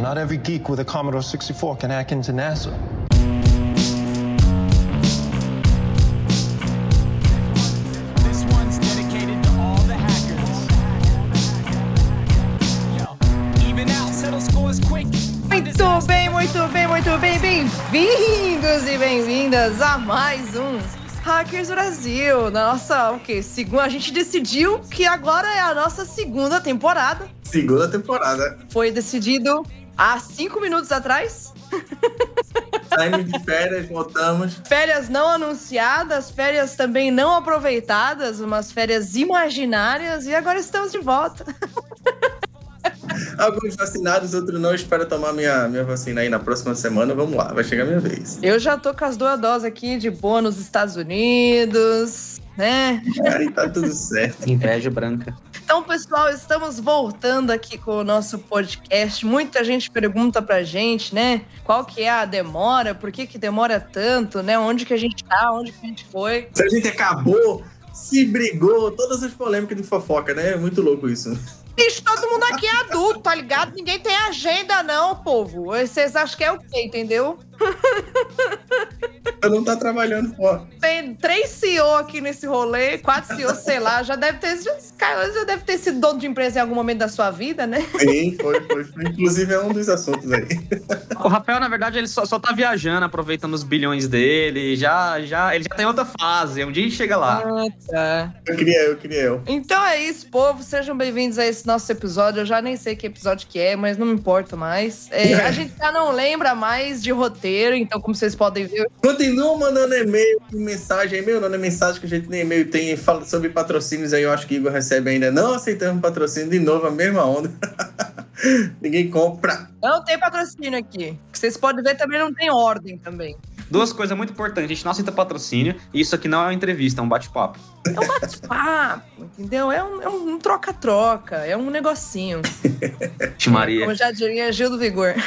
Not every geek with a Commodore 64 can hack into NASA. Muito bem, muito bem, muito bem. Bem-vindos e bem-vindas a mais um Hackers Brasil. Na nossa, o quê? Segunda, a gente decidiu que agora é a nossa segunda temporada. Segunda temporada. Foi decidido há cinco minutos atrás. Saímos de férias, voltamos. Férias não anunciadas, férias também não aproveitadas, umas férias imaginárias e agora estamos de volta. Alguns vacinados, outros não. Espero tomar minha, minha vacina aí na próxima semana. Vamos lá, vai chegar a minha vez. Eu já tô com as duas doses aqui de boa nos Estados Unidos, né? Aí tá tudo certo. Inveja branca. Então, pessoal, estamos voltando aqui com o nosso podcast. Muita gente pergunta pra gente, né? Qual que é a demora? Por que que demora tanto, né? Onde que a gente tá? Onde que a gente foi? Se a gente acabou, se brigou, todas as polêmicas de fofoca, né? É muito louco isso. Bicho, todo mundo aqui é adulto, tá ligado? Ninguém tem agenda, não, povo. Vocês acham que é o quê, entendeu? Eu não tá trabalhando, pô. Tem três CEO aqui nesse rolê, quatro CEO, sei lá. Já deve ter. Já, cara, já deve ter sido dono de empresa em algum momento da sua vida, né? Sim, foi, foi, foi. Inclusive é um dos assuntos aí. O Rafael, na verdade, ele só, só tá viajando, aproveitando os bilhões dele. Já, já, ele já tem outra fase. Um dia ele chega lá. Ah, tá. Eu queria eu, queria eu. Então é isso, povo. Sejam bem-vindos a esse nosso episódio. Eu já nem sei que episódio que é, mas não me importa mais. É, a gente já não lembra mais de roteiro, então, como vocês podem ver, Continua mandando e-mail, mensagem, e-mail não, é mensagem que a gente nem e-mail tem fala sobre patrocínios aí, eu acho que Igor recebe ainda. Não aceitamos patrocínio, de novo, a mesma onda. Ninguém compra. não tem patrocínio aqui. Que vocês podem ver também não tem ordem também. Duas coisas muito importantes. A gente não aceita patrocínio. E isso aqui não é uma entrevista, é um bate-papo. É um bate-papo, entendeu? É um é um troca-troca, é um negocinho. Timaria. Como já diria Gil do Vigor.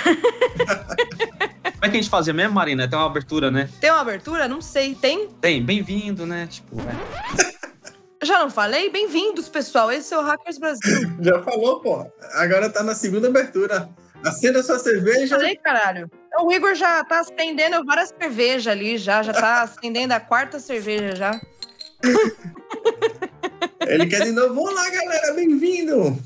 Como é que a gente fazia mesmo, Marina? Tem uma abertura, né? Tem uma abertura? Não sei. Tem? Tem, bem-vindo, né? Tipo, é. Já não falei? Bem-vindos, pessoal. Esse é o Hackers Brasil. Já falou, pô. Agora tá na segunda abertura. Acenda sua cerveja. Falei, caralho. O Igor já tá acendendo várias cervejas ali, já. Já tá acendendo a quarta cerveja já. Ele quer de novo. Vamos lá, galera. Bem-vindo.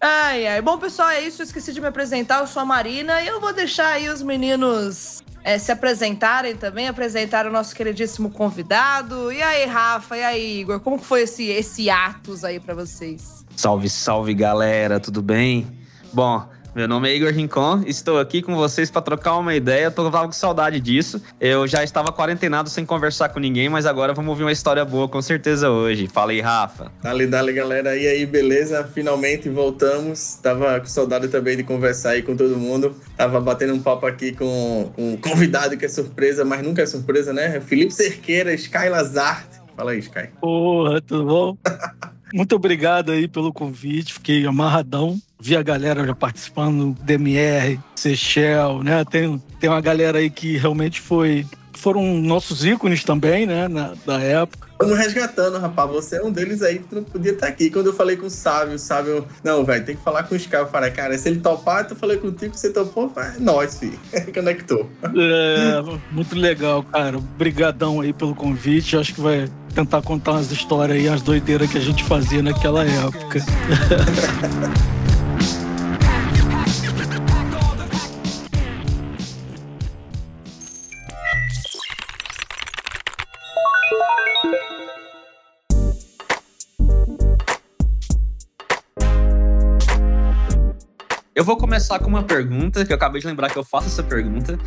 Ai, ai. Bom, pessoal, é isso. Eu esqueci de me apresentar. Eu sou a Marina e eu vou deixar aí os meninos é, se apresentarem também, apresentar o nosso queridíssimo convidado. E aí, Rafa? E aí, Igor? Como que foi esse, esse atos aí pra vocês? Salve, salve, galera. Tudo bem? Bom, meu nome é Igor Rincon. Estou aqui com vocês para trocar uma ideia. Eu tava com saudade disso. Eu já estava quarentenado sem conversar com ninguém, mas agora vamos ouvir uma história boa com certeza hoje. Fala aí, Rafa. Dale, dale, galera. E aí, beleza? Finalmente voltamos. Tava com saudade também de conversar aí com todo mundo. Tava batendo um papo aqui com, com um convidado que é surpresa, mas nunca é surpresa, né? Felipe Cerqueira, Sky Lazarte. Fala aí, Sky. Porra, tudo bom? Muito obrigado aí pelo convite, fiquei amarradão. Vi a galera já participando, DMR, Seychelles, né? Tem, tem uma galera aí que realmente foi. Foram nossos ícones também, né? Na, da época. Vamos resgatando, rapaz. Você é um deles aí que não podia estar aqui. Quando eu falei com o Sávio, o Sávio, não, velho, tem que falar com o Sky. Eu falei, cara, se ele topar, eu falei contigo, você topou, é nós, filho. Conectou. É, muito legal, cara. Obrigadão aí pelo convite. Acho que vai tentar contar umas histórias aí, as doideiras que a gente fazia naquela época. Eu vou começar com uma pergunta, que eu acabei de lembrar que eu faço essa pergunta.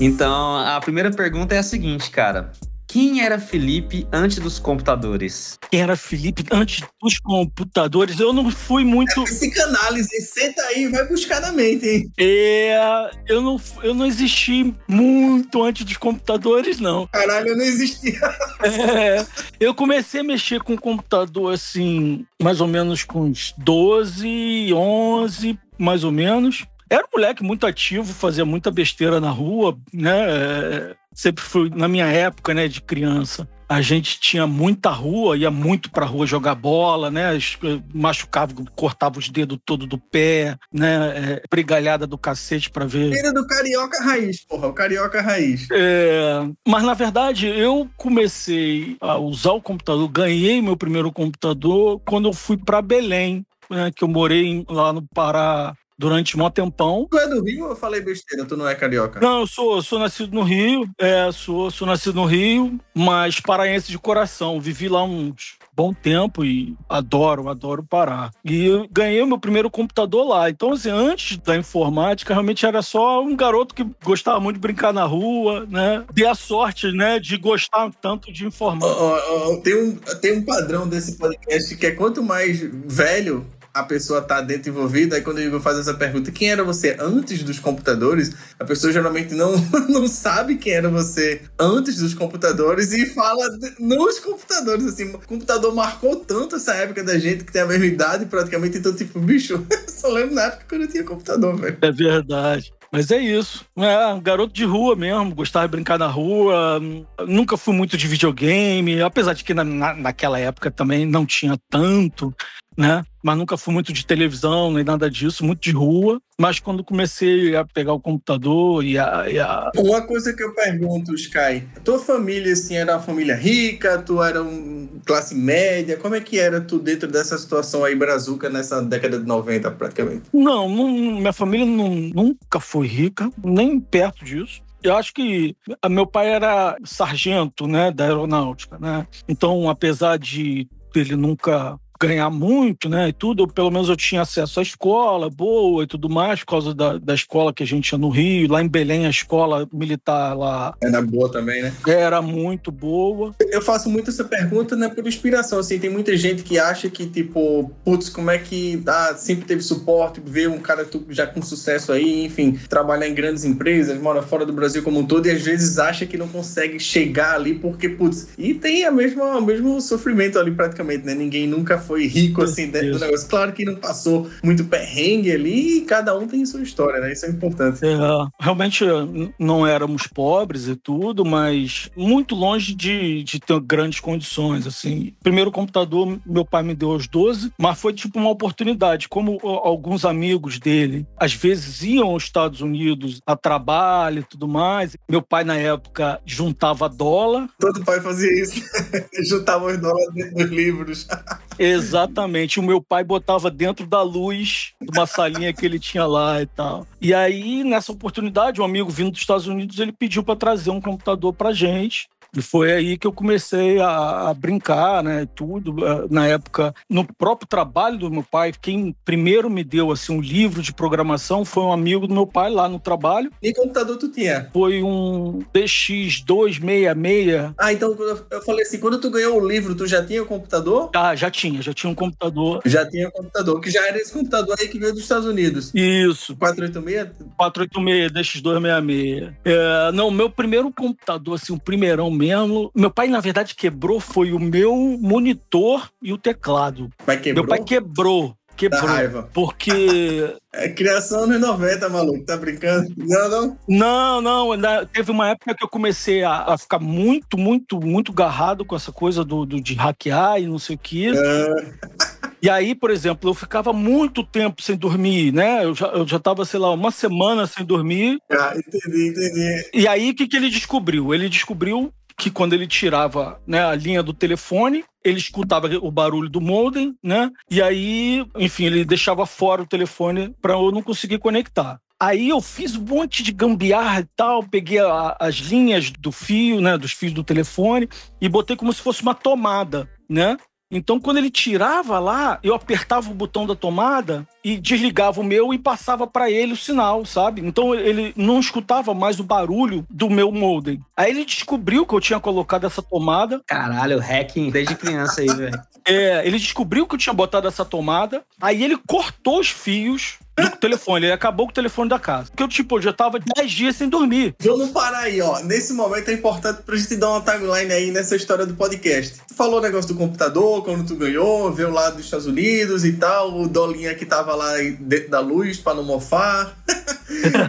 Então, a primeira pergunta é a seguinte, cara. Quem era Felipe antes dos computadores? Quem era Felipe antes dos computadores? Eu não fui muito. Psicanálise, senta aí e vai buscar na mente, hein? É, eu, não, eu não existi muito antes dos computadores, não. Caralho, eu não existia. É, eu comecei a mexer com computador assim, mais ou menos com uns 12, 11, mais ou menos. Era um moleque muito ativo, fazia muita besteira na rua, né? É, Sempre fui, na minha época, né, de criança, a gente tinha muita rua, ia muito pra rua jogar bola, né? Es- Machucava, cortava os dedos todo do pé, né? É, brigalhada do cacete pra ver. Feira do Carioca Raiz, porra. O Carioca Raiz. É, mas na verdade eu comecei a usar o computador, ganhei meu primeiro computador quando eu fui pra Belém, né? Que eu morei em- lá no Pará durante um tempão. Tu é do Rio ou eu falei besteira? Tu não é carioca? Não, eu sou, sou nascido no Rio, é, sou, sou nascido no Rio, mas paraense de coração. Vivi lá uns bom tempo e adoro, adoro Pará. E eu ganhei o meu primeiro computador lá. Então, assim, antes da informática, realmente era só um garoto que gostava muito de brincar na rua, né? Dei a sorte, né, de gostar tanto de informática. ó, ó, tem, um, tem um padrão desse podcast que é quanto mais velho a pessoa tá dentro envolvida, aí quando Igor faz essa pergunta, quem era você antes dos computadores? A pessoa geralmente não, não sabe quem era você antes dos computadores e fala nos computadores, assim, o computador marcou tanto essa época da gente que tem a mesma idade praticamente, então tipo, bicho, eu só lembro na época que eu não tinha computador, velho. É verdade. Mas é isso. É, garoto de rua mesmo, gostava de brincar na rua. Nunca fui muito de videogame, apesar de que na, na- naquela época também não tinha tanto, né? Mas nunca fui muito de televisão, nem nada disso, muito de rua. Mas quando comecei a pegar o computador e a. e a- Uma coisa que eu pergunto, Sky, tua família, assim, era uma família rica, tu era um classe média, como é que era tu dentro dessa situação aí brazuca nessa década de 90, praticamente? Não, não- minha família não- nunca foi rica, nem perto disso. Eu acho que a- meu pai era sargento, né, da aeronáutica, né? Então, apesar de ele nunca ganhar muito, né, e tudo, pelo menos eu tinha acesso à escola boa e tudo mais, por causa da, da escola que a gente tinha no Rio. Lá em Belém, a escola militar lá Era boa também, né? era muito boa. Eu faço muito essa pergunta, né, por inspiração, assim, tem muita gente que acha que, tipo, putz, como é que ah, sempre teve suporte, ver um cara já com sucesso aí, enfim, trabalhar em grandes empresas, mora fora do Brasil como um todo, e às vezes acha que não consegue chegar ali porque, putz, e tem a mesma, o mesmo sofrimento ali praticamente, né, ninguém nunca foi rico, assim, dentro do Isso. negócio. Claro que não passou muito perrengue ali, e cada um tem sua história, né, isso é importante. É, realmente não éramos pobres e tudo, mas muito longe de, de ter grandes condições. Assim, primeiro computador meu pai me deu aos 12, mas foi tipo uma oportunidade. Como alguns amigos dele às vezes iam aos Estados Unidos a trabalho e tudo mais, meu pai na época juntava dólar. Todo pai fazia isso, juntava os dólares dentro dos livros. Exatamente. O meu pai botava dentro da luz de uma salinha que ele tinha lá e tal. E aí, nessa oportunidade, um amigo vindo dos Estados Unidos, ele pediu para trazer um computador pra gente. E foi aí que eu comecei a, a brincar, né, tudo. Eh, Na época, no próprio trabalho do meu pai, quem primeiro me deu assim um livro de programação foi um amigo do meu pai lá no trabalho. E computador tu tinha? Foi um DX266. Ah, então eu- falei assim, quando tu ganhou o livro, tu já tinha o computador? Ah, já tinha, já tinha um computador. Já tinha o computador, que já era esse computador aí que veio dos Estados Unidos. Isso. 486? 486, DX266. É, não, meu primeiro computador, assim, o primeirão mesmo, meu pai, na verdade, quebrou foi o meu monitor e o teclado. Quebrou? Meu pai quebrou, Da quebrou. raiva. Porque. É criação nos 90, maluco. Tá brincando? Não, não. Não, não, teve uma época que eu comecei a, a ficar muito, muito, muito garrado com essa coisa do, do- de hackear e não sei o quê. E aí, por exemplo, eu ficava muito tempo sem dormir, né? Eu já, eu já tava, sei lá, uma semana sem dormir. Ah, entendi, entendi. E aí, o que, que ele descobriu? Ele descobriu que quando ele tirava né, a linha do telefone, ele escutava o barulho do modem, né? E aí, enfim, ele deixava fora o telefone para eu não conseguir conectar. Aí eu fiz um monte de gambiarra e tal, peguei a- as linhas do fio, né, dos fios do telefone e botei como se fosse uma tomada, né? Então, quando ele tirava lá, eu apertava o botão da tomada e desligava o meu e passava para ele o sinal, sabe? Então, ele não escutava mais o barulho do meu modem. Aí ele descobriu que eu tinha colocado essa tomada. Caralho, hacking desde criança aí, velho. É, ele descobriu que eu tinha botado essa tomada. Aí ele cortou os fios do telefone. Ele acabou com o telefone da casa. Porque eu, tipo, eu já tava 10 dias sem dormir. Vamos parar aí, ó. Nesse momento é importante pra gente dar uma timeline aí nessa história do podcast. Tu falou o negócio do computador, quando tu ganhou, veio lá dos Estados Unidos e tal, o dolinha que tava lá dentro da luz pra não mofar.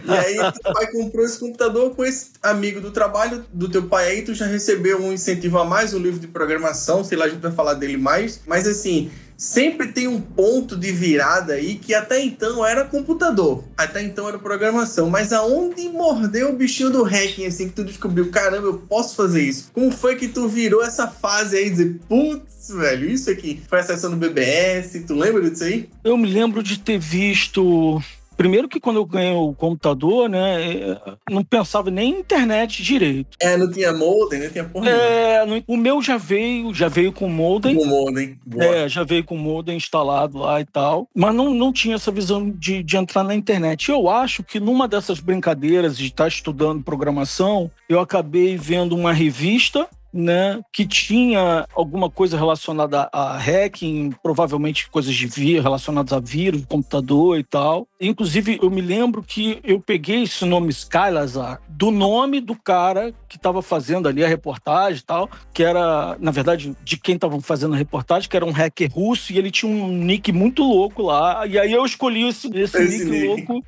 E aí, teu pai comprou esse computador com esse amigo do trabalho do teu pai aí, tu já recebeu um incentivo a mais, um livro de programação, sei lá, a gente vai falar dele mais. Mas assim, sempre tem um ponto de virada aí que até então era computador, até então era programação, mas aonde mordeu o bichinho do hacking, assim, que tu descobriu, caramba, eu posso fazer isso? Como foi que tu virou essa fase aí, dizer, putz, velho, isso aqui foi a sessão do BBS, tu lembra disso aí? Eu me lembro de ter visto. Primeiro que quando eu ganhei o computador, né, eh, não pensava nem em internet direito. É, não tinha modem, não tinha porra. É, no- o meu já veio, já veio com modem. Com modem. Boa. É, já veio com modem instalado lá e tal. Mas não, não tinha essa visão de, de entrar na internet. Eu acho que numa dessas brincadeiras de estar estudando programação, eu acabei vendo uma revista. Né, que tinha alguma coisa relacionada a hacking, provavelmente coisas de vírus relacionadas a vírus, computador e tal. Inclusive, eu me lembro que eu peguei esse nome Skylazar do nome do cara que estava fazendo ali a reportagem e tal, que era, na verdade, de quem estava fazendo a reportagem, que era um hacker russo, e ele tinha um nick muito louco lá. E aí eu escolhi esse, esse, Esse nick, nick. louco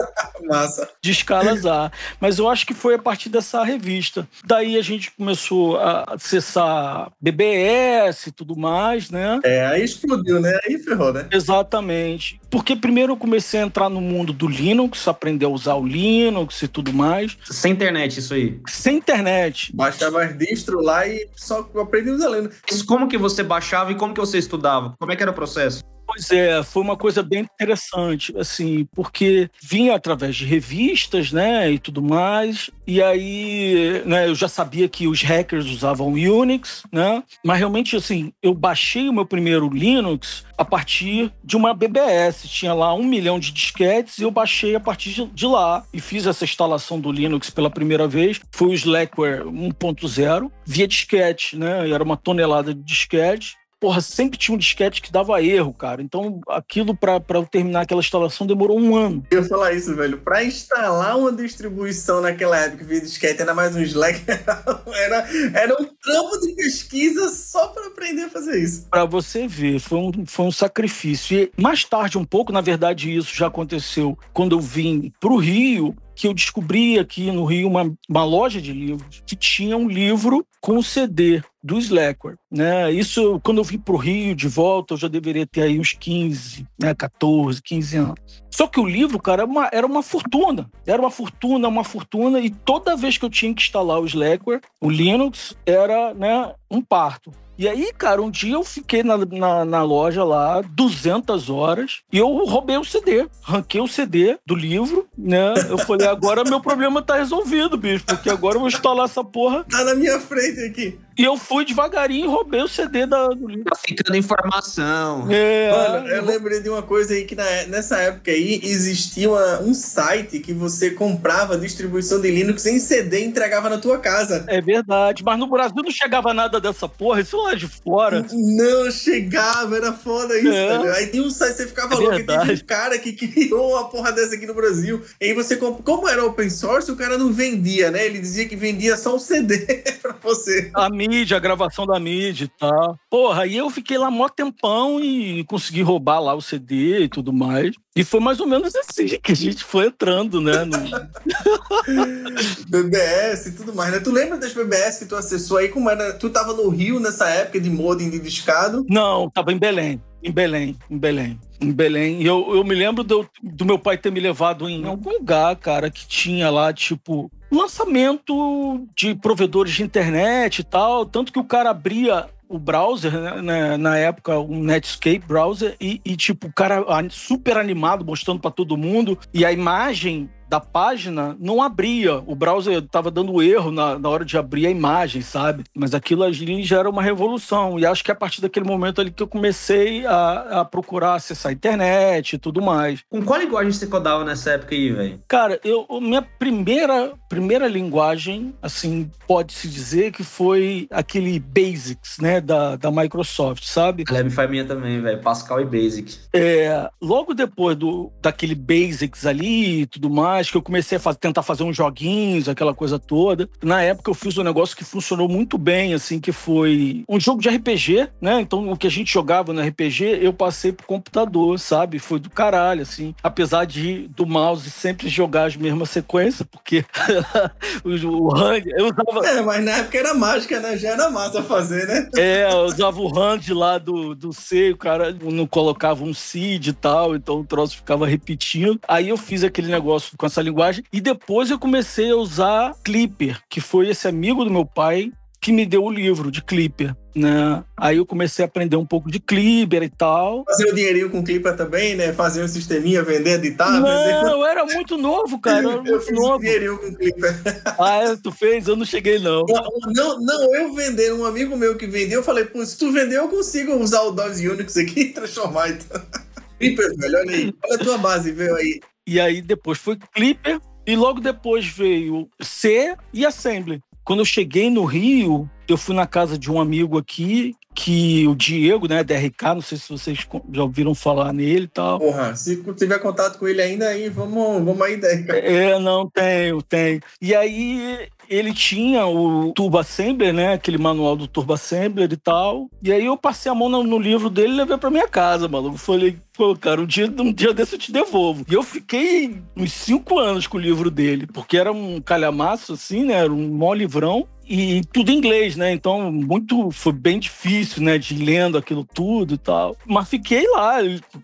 de Escalazar. Mas eu acho que foi a partir dessa revista. Daí a gente começou a acessar BBS e tudo mais, né? É, aí explodiu, né? Aí ferrou, né? Exatamente. Porque primeiro eu comecei a entrar no mundo do Linux, aprender a usar o Linux e tudo mais, Sem internet, isso aí. sem internet. Baixava as distro lá e só aprendi usar Linux. Mas como que você baixava e como que você estudava? Como é que era o processo? Pois é, foi uma coisa bem interessante, assim, porque vinha através de revistas, né, e tudo mais, e aí, né, eu já sabia que os hackers usavam Unix, né, mas realmente, assim, eu baixei o meu primeiro Linux a partir de uma BBS, tinha lá um milhão de disquetes e eu baixei a partir de- lá e fiz essa instalação do Linux pela primeira vez, foi o Slackware 1.0, via disquete, né, era uma tonelada de disquete, porra, sempre tinha um disquete que dava erro, cara. Então, aquilo pra pra eu terminar aquela instalação demorou um ano. Eu ia falar isso, velho. Pra instalar uma distribuição naquela época via disquete, ainda mais um Slack, era, era um trampo de pesquisa só pra aprender a fazer isso. Pra você ver, foi um, foi um sacrifício. E mais tarde, um pouco, na verdade, isso já aconteceu quando eu vim pro Rio, que eu descobri aqui no Rio uma, uma loja de livros que tinha um livro com o CD do Slackware, né? Isso, quando eu vim pro Rio de volta, eu já deveria ter aí uns 15, né? 14, 15 anos. Só que o livro, cara, era uma, era uma fortuna. Era uma fortuna, uma fortuna. E toda vez que eu tinha que instalar o Slackware, o Linux, era né, um parto. E aí, cara, um dia eu fiquei na, na, na loja lá 200 horas e eu roubei o CD. Ranquei o CD do livro, né? Eu falei, agora meu problema tá resolvido, bicho, porque agora eu vou instalar essa porra. Tá na minha frente aqui. E eu fui devagarinho e roubei o CD da, do livro. Tá ficando informação. É, Mano, eu lembrei de uma coisa aí que na- nessa época aí existia uma- um site que você comprava distribuição de Linux em CD e entregava na tua casa. é verdade, mas no Brasil não chegava nada dessa porra, isso lá de fora. Não chegava, era foda isso, É. Aí tinha um site, você ficava É louco, e teve verdade. um cara que criou uma porra dessa aqui no Brasil. E aí você, comp- como era open source, o cara não vendia, né? Ele dizia que vendia só o CD pra você. A mídia, a gravação da mídia e tal. Porra, aí eu fiquei lá mó tempão e consegui roubar lá o CD e tudo mais. E foi mais ou menos assim que a gente foi entrando, né? no- BBS e tudo mais, né? Tu lembra das BBS que tu acessou aí? Como era? Tu tava no Rio nessa época de modem de discado? Não, tava em Belém. Em Belém, em Belém. Em Belém. E eu, eu me lembro do, do meu pai ter me levado em algum lugar, cara, que tinha lá, tipo, lançamento de provedores de internet e tal. Tanto que o cara abria o browser, né, né, na época, um Netscape browser, e, e, tipo, o cara super animado, mostrando pra todo mundo, e a imagem da página não abria. O browser tava dando erro na, na hora de abrir a imagem, sabe? Mas aquilo ali já era uma revolução. E acho que é a partir daquele momento ali que eu comecei a, a procurar acessar a internet e tudo mais. Com qual linguagem você codava nessa época aí, velho? Cara, eu, minha primeira, primeira linguagem, assim, pode-se dizer que foi aquele Basics, né, da, da Microsoft, sabe? Leve foi minha também, velho. Pascal e Basic. É, logo depois do, daquele Basics ali e tudo mais, mais, que eu comecei a tentar fazer uns joguinhos, aquela coisa toda. Na época eu fiz um negócio que funcionou muito bem, assim, que foi um jogo de RPG, né? Então o que a gente jogava no RPG, eu passei pro computador, sabe? Foi do caralho, assim. Apesar de do mouse sempre jogar as mesmas sequências, porque o, o hand, eu usava. É, mas na época era mágica, né? Já era massa fazer, né? É, eu usava o hand lá do, do C, o cara não colocava um seed e tal, então o troço ficava repetindo. Aí eu fiz aquele negócio com essa linguagem e depois eu comecei a usar Clipper, que foi esse amigo do meu pai que me deu o livro de Clipper, né? Aí eu comecei a aprender um pouco de Clipper e tal. Fazer o dinheirinho com Clipper também, né? Fazer um sisteminha, vender, editar, vender. Não, eu era muito novo, cara. Eu Eu muito fiz um novo. dinheirinho com Clipper. Ah, é, tu fez? Eu não cheguei, não. Não, não, eu vender, um amigo meu que vendeu, eu falei, pô, se tu vender, eu consigo usar o DOS Unix aqui e transformar. Então. Clipper, velho, olha aí. Olha a tua base, veio aí. E aí depois foi Clipper e logo depois veio C e Assembly. Quando eu cheguei no Rio, eu fui na casa de um amigo aqui, que o Diego, né, DRK, não sei se vocês já ouviram falar nele e tal. Porra, se tiver contato com ele ainda aí, vamos, vamos aí cara. É, não, tenho, tenho. E aí ele tinha o Turbo Assembler, né? Aquele manual do Turbo Assembler e tal. E aí eu passei a mão no, no livro dele e levei pra minha casa, maluco. Falei, pô, cara, um dia, um dia desse eu te devolvo. E eu fiquei uns cinco anos com o livro dele, porque era um calhamaço, assim, né? Era um mó livrão. E tudo em inglês, né? Então, muito. Foi bem difícil, né? De lendo aquilo tudo e tal. Mas fiquei lá,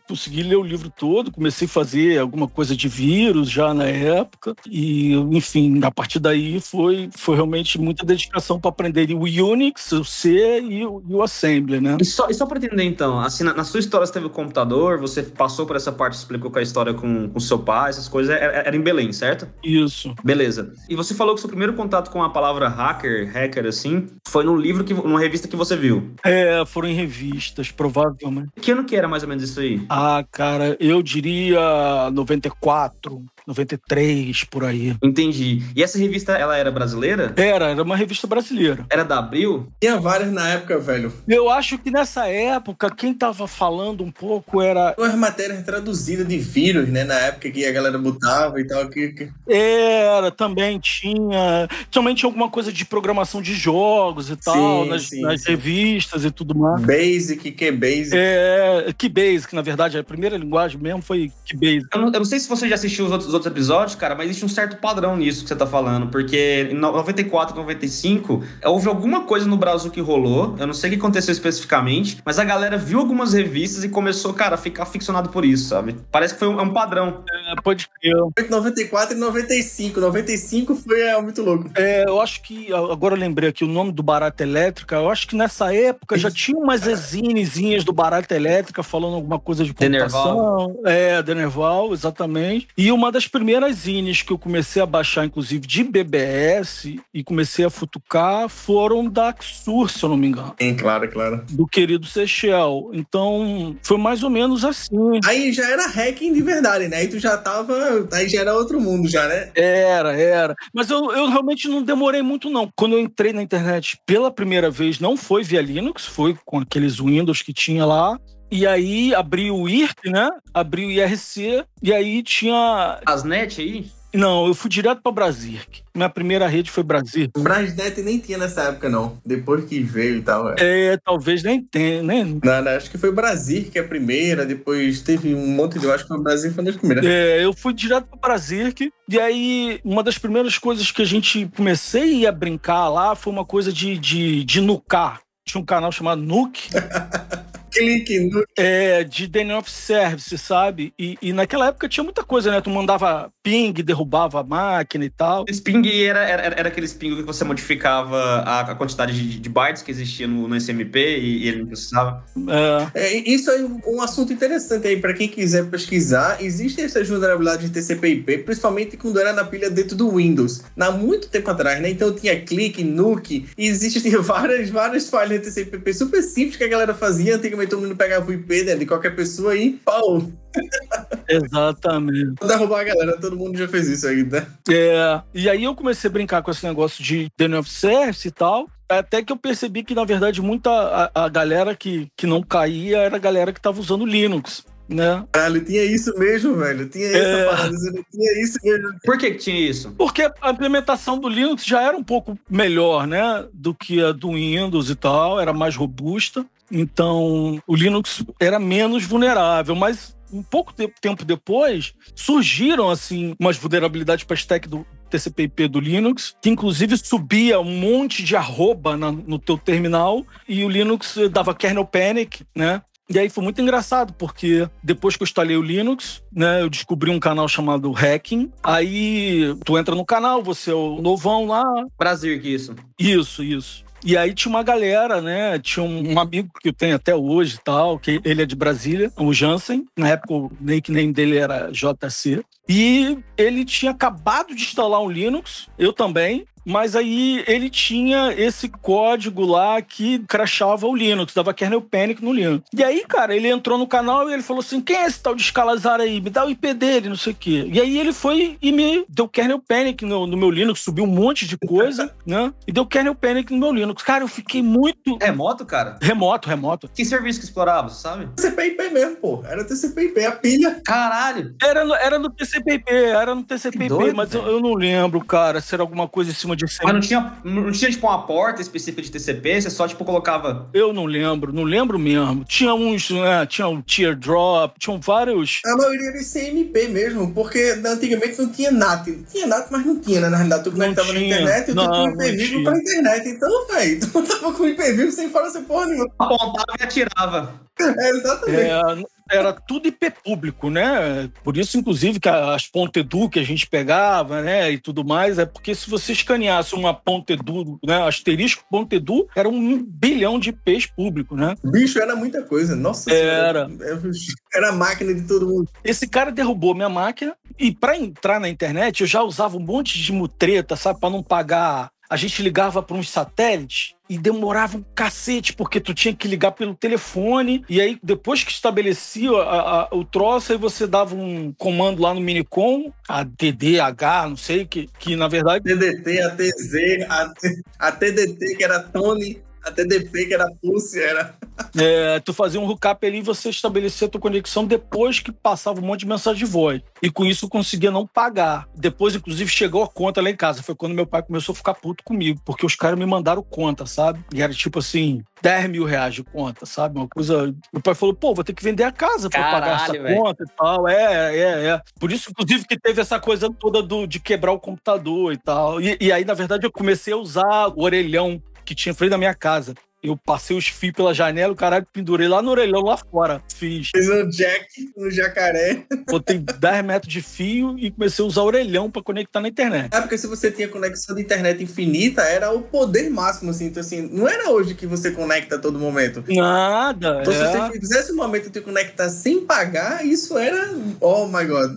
consegui ler o livro todo, comecei a fazer alguma coisa de vírus já na época. E, enfim, a partir daí foi, foi realmente muita dedicação para aprender o Unix, o C e o, e o Assembly, né? E só, e só pra entender, então, assim, na, na sua história você teve o computador, você passou por essa parte, explicou com a história com, com seu pai, essas coisas, era, era em Belém, certo? Isso. Beleza. E você falou que seu primeiro contato com a palavra hacker, hacker, assim, foi num livro, que, numa revista que você viu. É, foram em revistas, provavelmente. Que ano que era mais ou menos isso aí? Ah, cara, eu diria 94, 93, por aí. Entendi. E essa revista, ela era brasileira? Era, era uma revista brasileira. Era da Abril? Tinha várias na época, velho. Eu acho que nessa época, quem tava falando um pouco era. Umas matérias traduzidas de vírus, né? Na época que a galera botava e tal. Que, que... Era, também tinha. Também tinha alguma coisa de programação de jogos e tal, Sim, nas, sim, nas sim. revistas e tudo mais. Basic, que Basic. É, Keybasic, na verdade, a primeira linguagem mesmo foi Keybasic. Eu não, eu não sei se você já assistiu os outros, os outros episódios, cara, mas existe um certo padrão nisso que você tá falando, porque em no- 94, 95, houve alguma coisa no Brasil que rolou, eu não sei o que aconteceu especificamente, mas a galera viu algumas revistas e começou, cara, a ficar ficcionado por isso, sabe? Parece que foi um, é um padrão. É, pode crer. 94 e 95. 95 foi é, muito louco. É, eu acho que, agora eu lembrei aqui o nome do Barata Elétrica, eu acho que nessa época já tinha umas exinezinhas do Barata Elétrica falando alguma coisa de computação. É, Denerval, exatamente. E uma das primeiras zines que eu comecei a baixar, inclusive, de BBS e comecei a futucar foram da Axur, se eu não me engano, Sim, claro, claro. do querido Seychelles. Então, foi mais ou menos assim. Aí já era hacking de verdade, né? Aí tu já tava. Aí já era outro mundo, já, né? Era, era. Mas eu, eu realmente não demorei muito, não. Quando eu entrei na internet pela primeira vez, não foi via Linux, foi com aqueles Windows que tinha lá. E aí abri o IRC, né? Abri o IRC, e aí tinha. Asnet aí? Não, eu fui direto pra Brasirc. Minha primeira rede foi Brasirc. Brasnet nem tinha nessa época, não. Depois que veio e tal. É. É, talvez nem tenha, né? Não, não, acho que foi Brasir que é a primeira, depois teve um monte de. Eu acho que o Brasil foi uma das primeiras. É, eu fui direto pra Brasirc, e aí uma das primeiras coisas que a gente comecei a brincar lá foi uma coisa de, de, de nucar. Tinha um canal chamado Nuke, Clique no. é, de DNF of Service, sabe? E, e naquela época tinha muita coisa, né? Tu mandava ping, derrubava a máquina e tal. Esse ping era, era, era aqueles ping que você modificava a, a quantidade de, de bytes que existia no, no SMP e, e ele não precisava. É, É, isso é um- um assunto interessante aí para quem quiser pesquisar. Existem essas vulnerabilidades de TCP/IP, principalmente quando era na pilha dentro do Windows, há muito tempo atrás, né? Então tinha clique, nuke, e existem várias, várias falhas de TCP/IP super simples que a galera fazia. Antigamente todo mundo pegava o IP né, de qualquer pessoa e pau, exatamente. derrubar a galera. Todo mundo já fez isso aí, né? É, e aí eu comecei a brincar com esse negócio de DNF of Service e tal. Até que eu percebi que, na verdade, muita a, a galera que, que não caía era a galera que estava usando Linux. né? Caralho, tinha isso mesmo, velho. Tinha essa É. parada, dizendo, tinha isso mesmo. Por que, que tinha isso? Porque a implementação do Linux já era um pouco melhor, né? Do que a do Windows e tal, era mais robusta. Então, o Linux era menos vulnerável, mas um pouco de- tempo depois surgiram assim umas vulnerabilidades para stack do TCP/IP do Linux, que inclusive subia um monte de arroba na- no teu terminal e o Linux dava kernel panic, né? E aí foi muito engraçado, porque depois que eu instalei o Linux, né, eu descobri um canal chamado Hacking. Aí tu entra no canal, você é o novão lá, Brasil que isso. isso, isso. E aí tinha uma galera, né? Tinha um, um amigo que eu tenho até hoje tal, que ele é de Brasília, o Jansen. Na época o nickname dele era JC. E ele tinha acabado de instalar um Linux, eu também. Mas aí ele tinha esse código lá que crashava o Linux, dava kernel panic no Linux. E aí, cara, ele entrou no canal e ele falou assim: quem é esse tal de escalazar aí? Me dá o IP dele, não sei o quê. E aí ele foi e me deu kernel panic no, no meu Linux, subiu um monte de coisa, né? E deu kernel panic no meu Linux. Cara, eu fiquei muito. Remoto, cara? Remoto, remoto. Que serviço que explorava, você sabe? TCP/IP mesmo, pô. Era TCP/IP, a pilha. Caralho. Era no, era no TCP/IP, era no TCP/IP, mas eu, eu não lembro, cara, se era alguma coisa em cima de Mas não tinha, não tinha, tipo, uma porta específica de TCP, você só, tipo, colocava... Eu não lembro, não lembro mesmo. Tinha uns, né, tinha um teardrop, tinham vários. A maioria era CMP mesmo, porque antigamente não tinha NAT. Tinha NAT, mas não tinha, né? Na realidade, tu conectava na internet e tu tinha um não IP vivo tinha. pra internet. Então, velho, tu tava com IP vivo sem falar essa porra nenhuma. Apontava e atirava. É, exatamente. É, era tudo IP público, né? Por isso, inclusive, que as .edu que a gente pegava, né, e tudo mais, é porque se você escaneasse uma .edu, né, asterisco .edu, era um bilhão de IPs público, né? Bicho, era muita coisa. Nossa Era. senhora. Era a máquina de todo mundo. Esse cara derrubou minha máquina e para entrar na internet eu já usava um monte de mutreta, sabe, para não pagar. A gente ligava para uns satélites e demorava um cacete, porque tu tinha que ligar pelo telefone. E aí, depois que estabelecia a- a- o troço, aí você dava um comando lá no Minicom, a DDH, não sei, que, que na verdade. TDT, a TZ, a, a TDT, que era Tony, a TDP, que era Pulse, era. É, tu fazia um hookup ali e você estabelecia a tua conexão depois que passava um monte de mensagem de voz. E com isso eu conseguia não pagar. Depois, inclusive, chegou a conta lá em casa. Foi quando meu pai começou a ficar puto comigo, porque os caras me mandaram conta, sabe? E era tipo assim. 10 mil reais de conta, sabe? Uma coisa. Meu pai falou, pô, vou ter que vender a casa pra pagar essa Caralho, velho. conta e tal. É, é, é. Por isso, inclusive, que teve essa coisa toda do, de quebrar o computador e tal. E, e aí, na verdade, eu comecei a usar o orelhão que tinha em frente da minha casa. Eu passei os fios pela janela, o caralho, pendurei lá no orelhão lá fora. Fiz. Fez um jack no jacaré. Botei 10 metros de fio e comecei a usar orelhão pra conectar na internet. É porque se você tinha conexão de internet infinita, era o poder máximo, assim. Então, assim, não era hoje que você conecta a todo momento. Nada. Então, se é. você fizesse um momento de conectar sem pagar, isso era. Oh my god.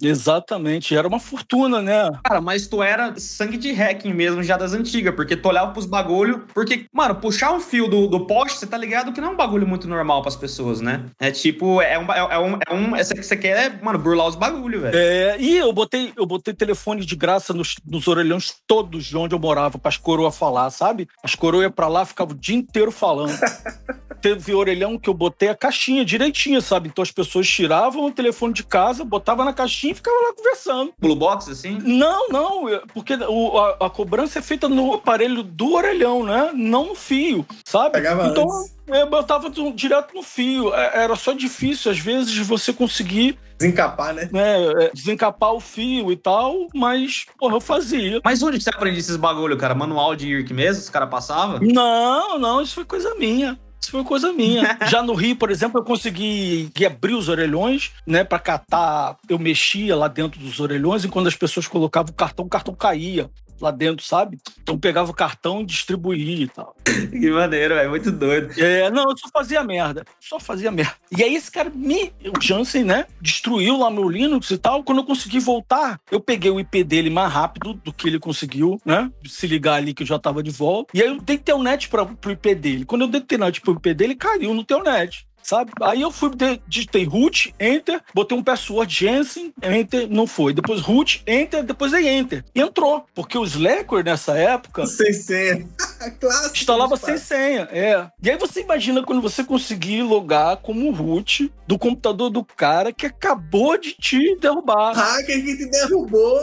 Exatamente. Era uma fortuna, né? Cara, mas tu era sangue de hacking mesmo, já das antigas, porque tu olhava pros bagulho. Porque, mano, puxar um fio do, do poste, você tá ligado que não é um bagulho muito normal pras pessoas, né? É tipo, é um. É, é um, é um é, você quer, mano, burlar os bagulho, velho. É, e eu botei, eu botei telefone de graça nos, nos orelhões todos de onde eu morava, para as coroas falar, sabe? As coroas iam pra lá, ficavam o dia inteiro falando. Teve orelhão que eu botei a caixinha direitinho, sabe? Então as pessoas tiravam o telefone de casa, botavam na caixinha e ficavam lá conversando. Blue box, assim? Não, não, porque o- a, a cobrança é feita no aparelho do orelhão, né? Não no fio, sabe? Pegava então, antes. eu botava tu- direto no fio. É- Era só difícil, às vezes, de você conseguir Desencapar, né? né, é, desencapar o fio e tal, mas, porra, eu fazia. Mas onde que você aprende esses bagulho, cara? Manual de IRC mesmo? Os caras passavam? Não, não, isso foi coisa minha. Isso foi coisa minha. Já no Rio, por exemplo, eu consegui abrir os orelhões, né, pra catar. Eu mexia lá dentro dos orelhões e quando as pessoas colocavam o cartão, o cartão caía lá dentro, sabe? Então pegava o cartão e distribuía e tal. Que maneiro, velho. Muito doido. É, não, eu só fazia merda. Só fazia merda. E aí esse cara me, o Jansen, né, destruiu lá meu Linux e tal. Quando eu consegui voltar, eu peguei o IP dele mais rápido do que ele conseguiu, né? Se ligar ali que eu já tava de volta. E aí eu dei telnet pra, pro IP dele. Quando eu dei telnet pro IP dele, caiu no telnet. Sabe? Aí eu fui, de- digitei root, enter, botei um password Jensen, enter, não foi. Depois root, enter, depois dei enter. E entrou. Porque o Slackware nessa época Sem senha. Clássico. Instalava sem senha, é. E aí você imagina quando você conseguir logar como root do computador do cara que acabou de te derrubar. Hacker que te derrubou,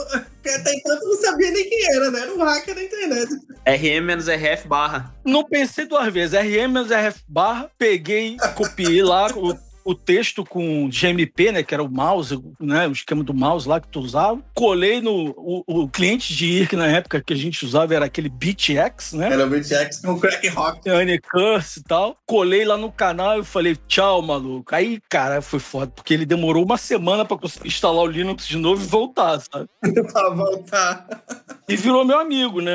até então tu não sabia nem quem era, né? Era um hacker da internet. RM-RF barra. Não pensei duas vezes. RM RF barra, peguei, copiei lá o, texto com GMP, né? Que era o mouse, né? O esquema do mouse lá que tu usava. Colei no. O, o cliente de IRC na época que a gente usava era aquele BitX, né? Era o BitX com crack rock. Unicurse e tal. Colei lá no canal e falei, tchau, maluco. Aí, cara, foi foda, porque ele demorou uma semana pra conseguir instalar o Linux de novo e voltar, sabe? pra voltar. E virou meu amigo, né?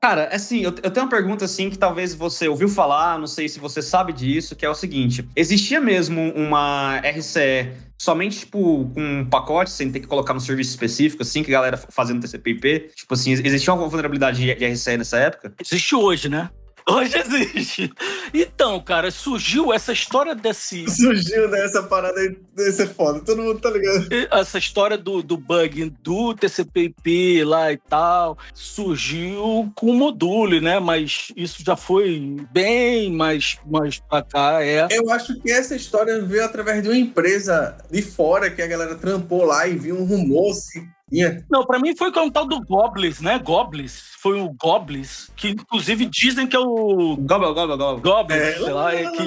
Cara, assim, eu, eu tenho uma pergunta assim que talvez você ouviu falar, não sei se você sabe disso, que é o seguinte: existia mesmo uma RCE somente, tipo, com um pacote, sem ter que colocar no serviço específico, assim, que a galera fazendo TCP/IP? Tipo assim, existia uma vulnerabilidade de, RCE nessa época? Existe hoje, né? Hoje existe. Então, cara, surgiu essa história desse. Surgiu, né? Essa parada aí, desse é foda. Todo mundo tá ligado. Essa história do, do bug do TCP/IP lá e tal surgiu com o module, né? Mas isso já foi bem mais, mais pra cá, é. Eu acho que essa história veio através de uma empresa de fora que a galera trampou lá e viu um rumor se tinha. Não, pra mim foi com o tal do Goblins, né? Goblins. Foi o Goblins, que inclusive dizem que é o Gobble, gobble, gobble. Goblins, É, sei lá, é que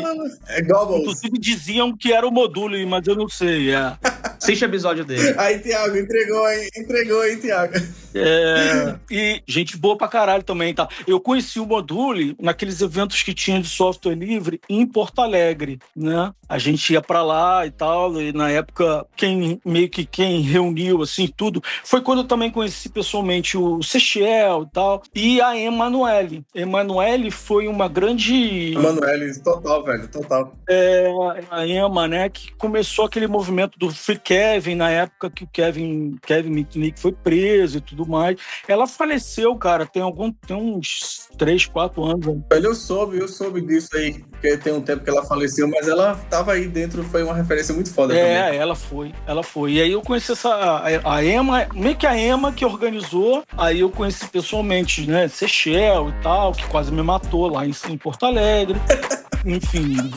é Gobbles. inclusive diziam que era o module, mas eu não sei, é. Assiste o episódio dele. Aí, Thiago, entregou, hein? Entregou, hein, Thiago? É, e gente boa pra caralho também, tá? Eu conheci o Module naqueles eventos que tinha de software livre em Porto Alegre, né? A gente ia pra lá e tal, e na época quem meio que quem reuniu assim tudo foi quando eu também conheci pessoalmente o Sechel e tal e a Emanuele. Emanuele foi uma grande Manoel, total, velho, total. é, a Emma, né, que começou aquele movimento do Free Kevin na época que o Kevin, Kevin Mitnick foi preso e tudo mais. Ela faleceu, cara, tem algum tem uns 3, 4 anos. Velho, eu soube, eu soube disso aí, porque tem um tempo que ela faleceu, mas ela tava aí dentro, foi uma referência muito foda também. É, ela foi, ela foi. E aí eu conheci essa a, a Emma, meio que a Emma que organizou, aí eu conheci pessoalmente, né, Sechel e tal, que quase me matou lá em, em Porto Alegre. Enfim,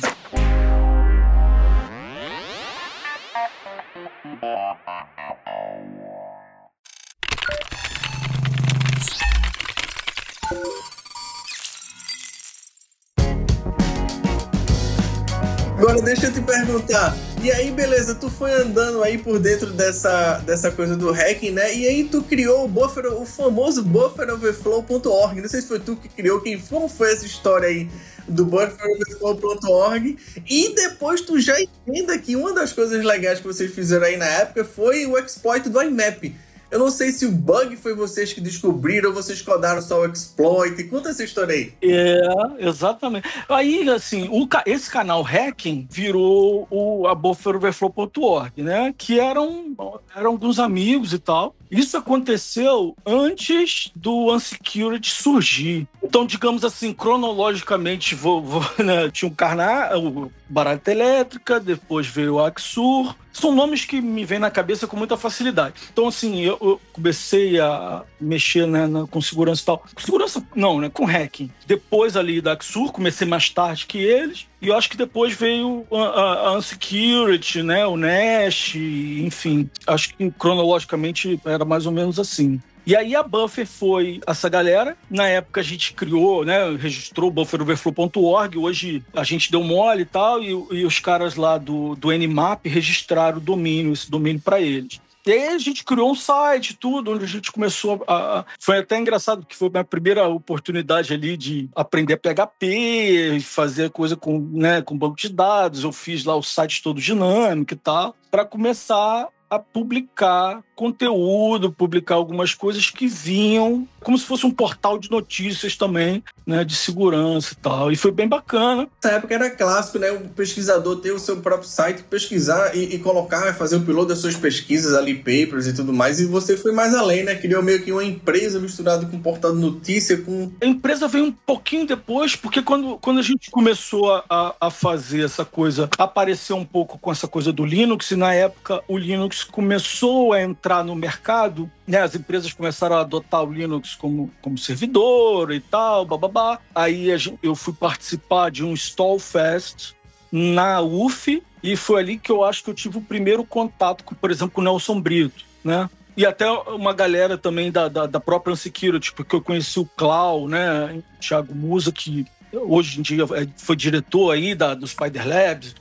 Agora deixa eu te perguntar. E aí, beleza, tu foi andando aí por dentro dessa, dessa coisa do hacking, né? E aí tu criou o buffer, o famoso bufferoverflow.org. Não sei se foi tu que criou, quem foi, foi essa história aí do bufferoverflow.org. E depois tu já entenda que uma das coisas legais que vocês fizeram aí na época foi o exploit do IMAP. Eu não sei se o bug foi vocês que descobriram vocês codaram só o exploit. Conta essa história aí. É, exatamente. Aí, assim, o esse canal Hacking virou o, a bufferoverflow.org, né? Que eram, eram alguns amigos e tal. Isso aconteceu antes do Unsecurity surgir. Então, digamos assim, cronologicamente, vou, vou, né, tinha um Carná, o Barata Elétrica, depois veio o Axur. São nomes que me vêm na cabeça com muita facilidade. Então, assim, eu, eu comecei a mexer né, na- com segurança e tal. Segurança, não, né? Com hacking. Depois ali da Axur, comecei mais tarde que eles. E eu acho que depois veio a, a, a Unsecurity, né? O Nash, enfim. Acho que cronologicamente era mais ou menos assim. E aí a Buffer foi essa galera. Na época a gente criou, né? Registrou bufferoverflow.org. Hoje a gente deu mole e tal. E, e os caras lá do, do Nmap registraram o domínio, esse domínio para eles. E aí a gente criou um site, tudo, onde a gente começou a. Foi até engraçado, porque foi a minha primeira oportunidade ali de aprender PHP, fazer coisa com, né, com banco de dados. Eu fiz lá o site todo dinâmico e tal, para começar a publicar conteúdo, publicar algumas coisas que vinham como se fosse um portal de notícias também, né, de segurança e tal. E foi bem bacana. Nessa época era clássico, né? O pesquisador ter o seu próprio site, pesquisar e, e colocar, fazer o piloto das suas pesquisas ali, papers e tudo mais. E você foi mais além, né? Criou meio que uma empresa misturada com um portal de notícia, com. A empresa veio um pouquinho depois, porque quando, quando a gente começou a- a, a fazer essa coisa, apareceu um pouco com essa coisa do Linux, e na época o Linux começou a entrar entrar no mercado, né, as empresas começaram a adotar o Linux como, como servidor e tal, bababá. Aí eu fui participar de um Stallfest na UF e foi ali que eu acho que eu tive o primeiro contato, com, por exemplo, com o Nelson Brito, né? E até uma galera também da, da, da própria Unsecurity, porque eu conheci o Clau, né? Thiago Musa, que hoje em dia é- foi diretor aí da, do Spider Labs.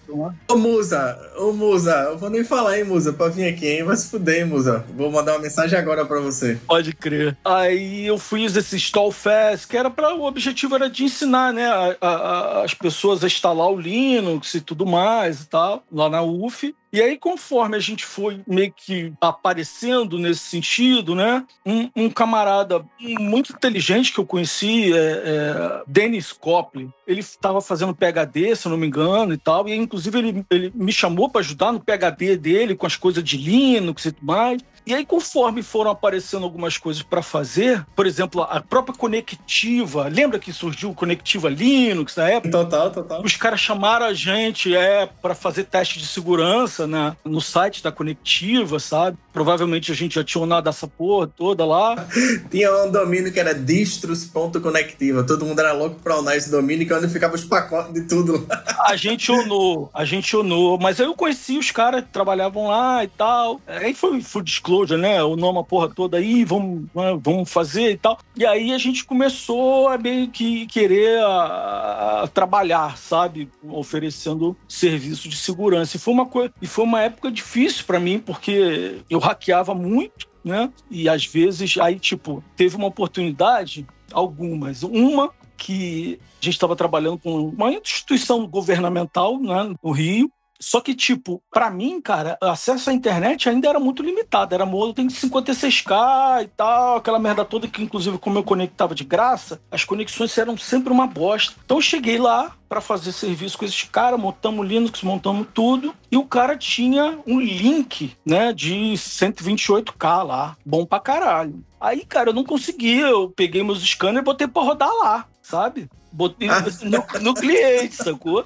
Ô, Musa, ô, Musa, eu vou nem falar, hein, Musa, pra vir aqui, hein? Vai se fuder, hein, Musa. Vou mandar uma mensagem agora pra você. Pode crer. Aí eu fiz esse Stall Fest, que era para o objetivo era de ensinar, né, a- a- as pessoas a instalar o Linux e tudo mais e tal, lá na UF. E aí, conforme a gente foi meio que aparecendo nesse sentido, né, um, um camarada muito inteligente que eu conheci, é, é, Dennis Copley, ele estava fazendo PhD, se eu não me engano, e tal, e inclusive ele, ele me chamou para ajudar no PhD dele com as coisas de Linux e tudo mais. E aí, conforme foram aparecendo algumas coisas para fazer, por exemplo, a própria conectiva, lembra que surgiu conectiva Linux na época? Total, total. Os caras chamaram a gente é para fazer teste de segurança na, no site da conectiva, sabe? Provavelmente a gente já tinha onado essa porra toda lá. Tinha um domínio que era distros.conectiva. Todo mundo era louco pra unar esse domínio, que é onde ficava os pacotes de tudo. A gente onou, a gente onou. Mas aí eu conheci os caras que trabalhavam lá e tal. Aí foi full disclosure, né? O nome a porra toda aí, vamos, né, vamos fazer e tal. E aí a gente começou a meio que querer a, a trabalhar, sabe? Oferecendo serviço de segurança. E foi uma coisa, e foi uma época difícil pra mim, porque eu hackeava muito, né? E às vezes aí, tipo, teve uma oportunidade, algumas. Uma que a gente estava trabalhando com uma instituição governamental né, no Rio. Só que, tipo, pra mim, cara, acesso à internet ainda era muito limitado. Era modem de 56k e tal, aquela merda toda que, inclusive, como eu conectava de graça, as conexões eram sempre uma bosta. Então eu cheguei lá pra fazer serviço com esses caras, montamos Linux, montamos tudo, e o cara tinha um link, né, de 128k lá, bom pra caralho. Aí, cara, eu não conseguia, eu peguei meus scanners e botei pra rodar lá, sabe? Botei no, no cliente, sacou?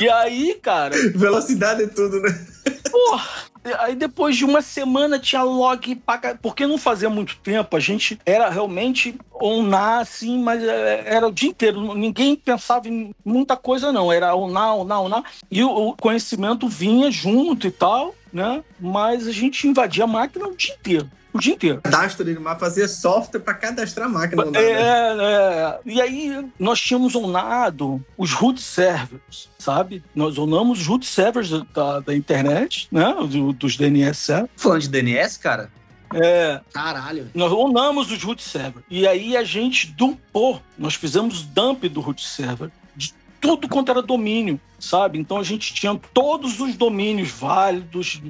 E aí, cara, Velocidade é tudo, né? Porra! Aí depois de uma semana tinha log pra... ca- Porque não fazia muito tempo, a gente era realmente onar, assim, mas é, era o dia inteiro. Ninguém pensava em muita coisa, não. Era onar, onar, onar. E o conhecimento vinha junto e tal, né? Mas a gente invadia a máquina o dia inteiro. O dia inteiro. Cadastro de mapa fazia software pra cadastrar a máquina. não dá, né? É, é. E aí nós tínhamos onado os root servers, sabe? Nós onamos os root servers da, da internet, né? Do- dos DNS servers. Falando de DNS, cara? É, Caralho. nós onamos os root servers. E aí a gente dumpou, nós fizemos dump do root server tudo quanto era domínio, sabe? Então a gente tinha todos os domínios válidos,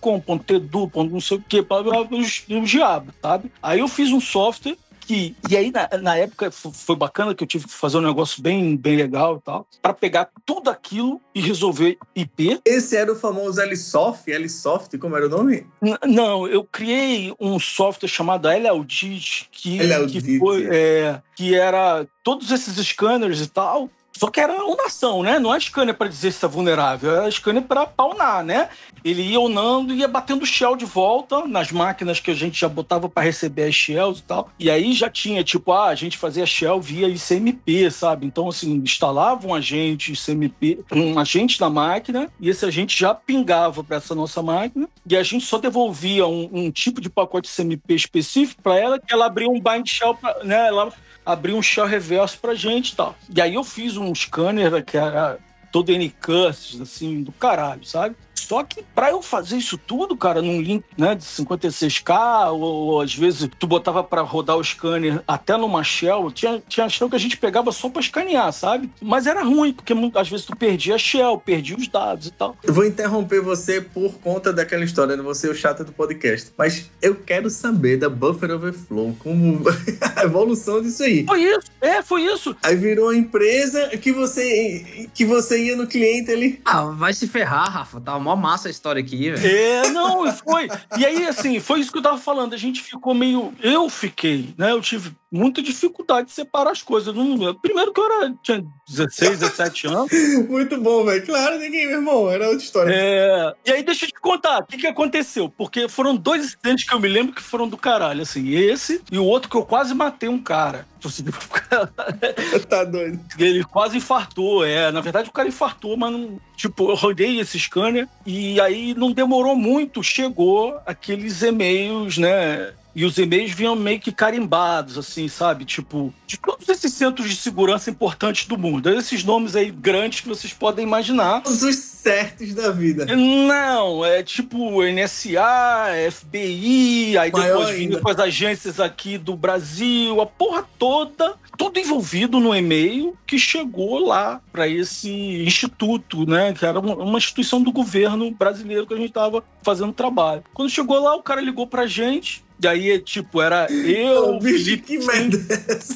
.com, .edu, ponto não sei o quê, blá, blá, blá, os, os diabos, sabe? Aí eu fiz um software que... E aí, na, na época, foi bacana que eu tive que fazer um negócio bem, bem legal e tal, para pegar tudo aquilo e resolver IP. Esse era o famoso Lsoft, Lsoft, como era o nome? N- Não, eu criei um software chamado LLDIT, que, LLDIT. que, foi, é, que era todos esses scanners e tal. Só que era unação, né? Não é scanner para dizer se está vulnerável, era scanner para paunar, né? Ele ia unando ia batendo shell de volta nas máquinas que a gente já botava para receber as shells e tal. E aí já tinha, tipo, ah, a gente fazia shell via ICMP, sabe? Então, assim, instalava um agente ICMP, um agente na máquina, e esse agente já pingava para essa nossa máquina, e a gente só devolvia um, um tipo de pacote ICMP específico para ela, que ela abria um bind shell, pra, né? Ela abria um shell reverso pra gente e tal. E aí eu fiz um scanner que era todo N-Curses, assim, do caralho, sabe? Só que pra eu fazer isso tudo, cara, num link né, de 56k, ou, ou às vezes tu botava pra rodar o scanner até numa shell, tinha, tinha shell que a gente pegava só pra escanear, sabe? Mas era ruim, porque às vezes tu perdia a shell, perdia os dados e tal. Eu vou interromper você por conta daquela história, né? Você é o chato do podcast. Mas eu quero saber da Buffer Overflow, como a evolução disso aí. Foi isso, é, foi isso. Aí virou uma empresa que você, que você ia no cliente ali. Ah, vai se ferrar, Rafa. Tá mó massa a história aqui, velho. É, não, foi. E aí, assim, foi isso que eu tava falando. A gente ficou meio. Eu fiquei, né? Eu tive muita dificuldade de separar as coisas. Não- primeiro que eu era, tinha 16, 17 anos. Muito bom, velho. Claro, ninguém, meu irmão. Era outra história. É, e aí, deixa eu te contar, o que, que aconteceu? Porque foram dois incidentes que eu me lembro que foram do caralho, assim, esse e o outro que eu quase matei um cara. tá doido. Ele quase infartou, é. Na verdade, o cara infartou, mas não. Tipo, eu rodei esse scanner e aí não demorou muito, chegou aqueles e-mails, né? E os e-mails vinham meio que carimbados, assim, sabe? Tipo, de todos esses centros de segurança importantes do mundo. Esses nomes aí grandes que vocês podem imaginar. Todos os certos da vida. Não, é tipo NSA, FBI, aí Maior depois vinha com as agências aqui do Brasil, a porra toda, tudo envolvido no e-mail que chegou lá para esse instituto, né? Que era uma uma instituição do governo brasileiro que a gente tava fazendo trabalho. Quando chegou lá, o cara ligou pra gente. E aí, tipo, era eu, bicho, Felipe merda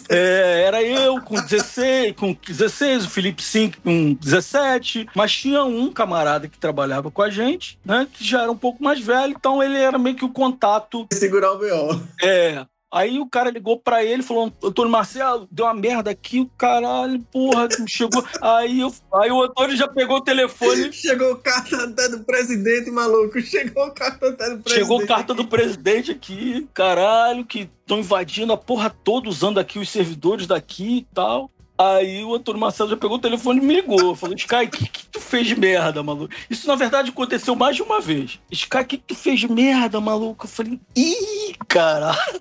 é é, era eu com 16, com 16, o Felipe 5 com 17, mas tinha um camarada que trabalhava com a gente, né, que já era um pouco mais velho, então ele era meio que o contato. Segurar o B.O. É. Aí o cara ligou pra ele, falou: Antônio Marcelo, deu uma merda aqui, o caralho, porra, chegou. Aí, eu, aí o Antônio já pegou o telefone, Chegou carta até do presidente, maluco. Chegou carta até do presidente. Chegou carta do presidente aqui, caralho, que estão invadindo a porra toda, usando aqui os servidores daqui e tal. Aí o Antônio Marcelo já pegou o telefone e me ligou. Falou, Sky, o que, que tu fez de merda, maluco? Isso, na verdade, aconteceu mais de uma vez. Sky, o que, que tu fez de merda, maluco? Eu falei, ih, caralho.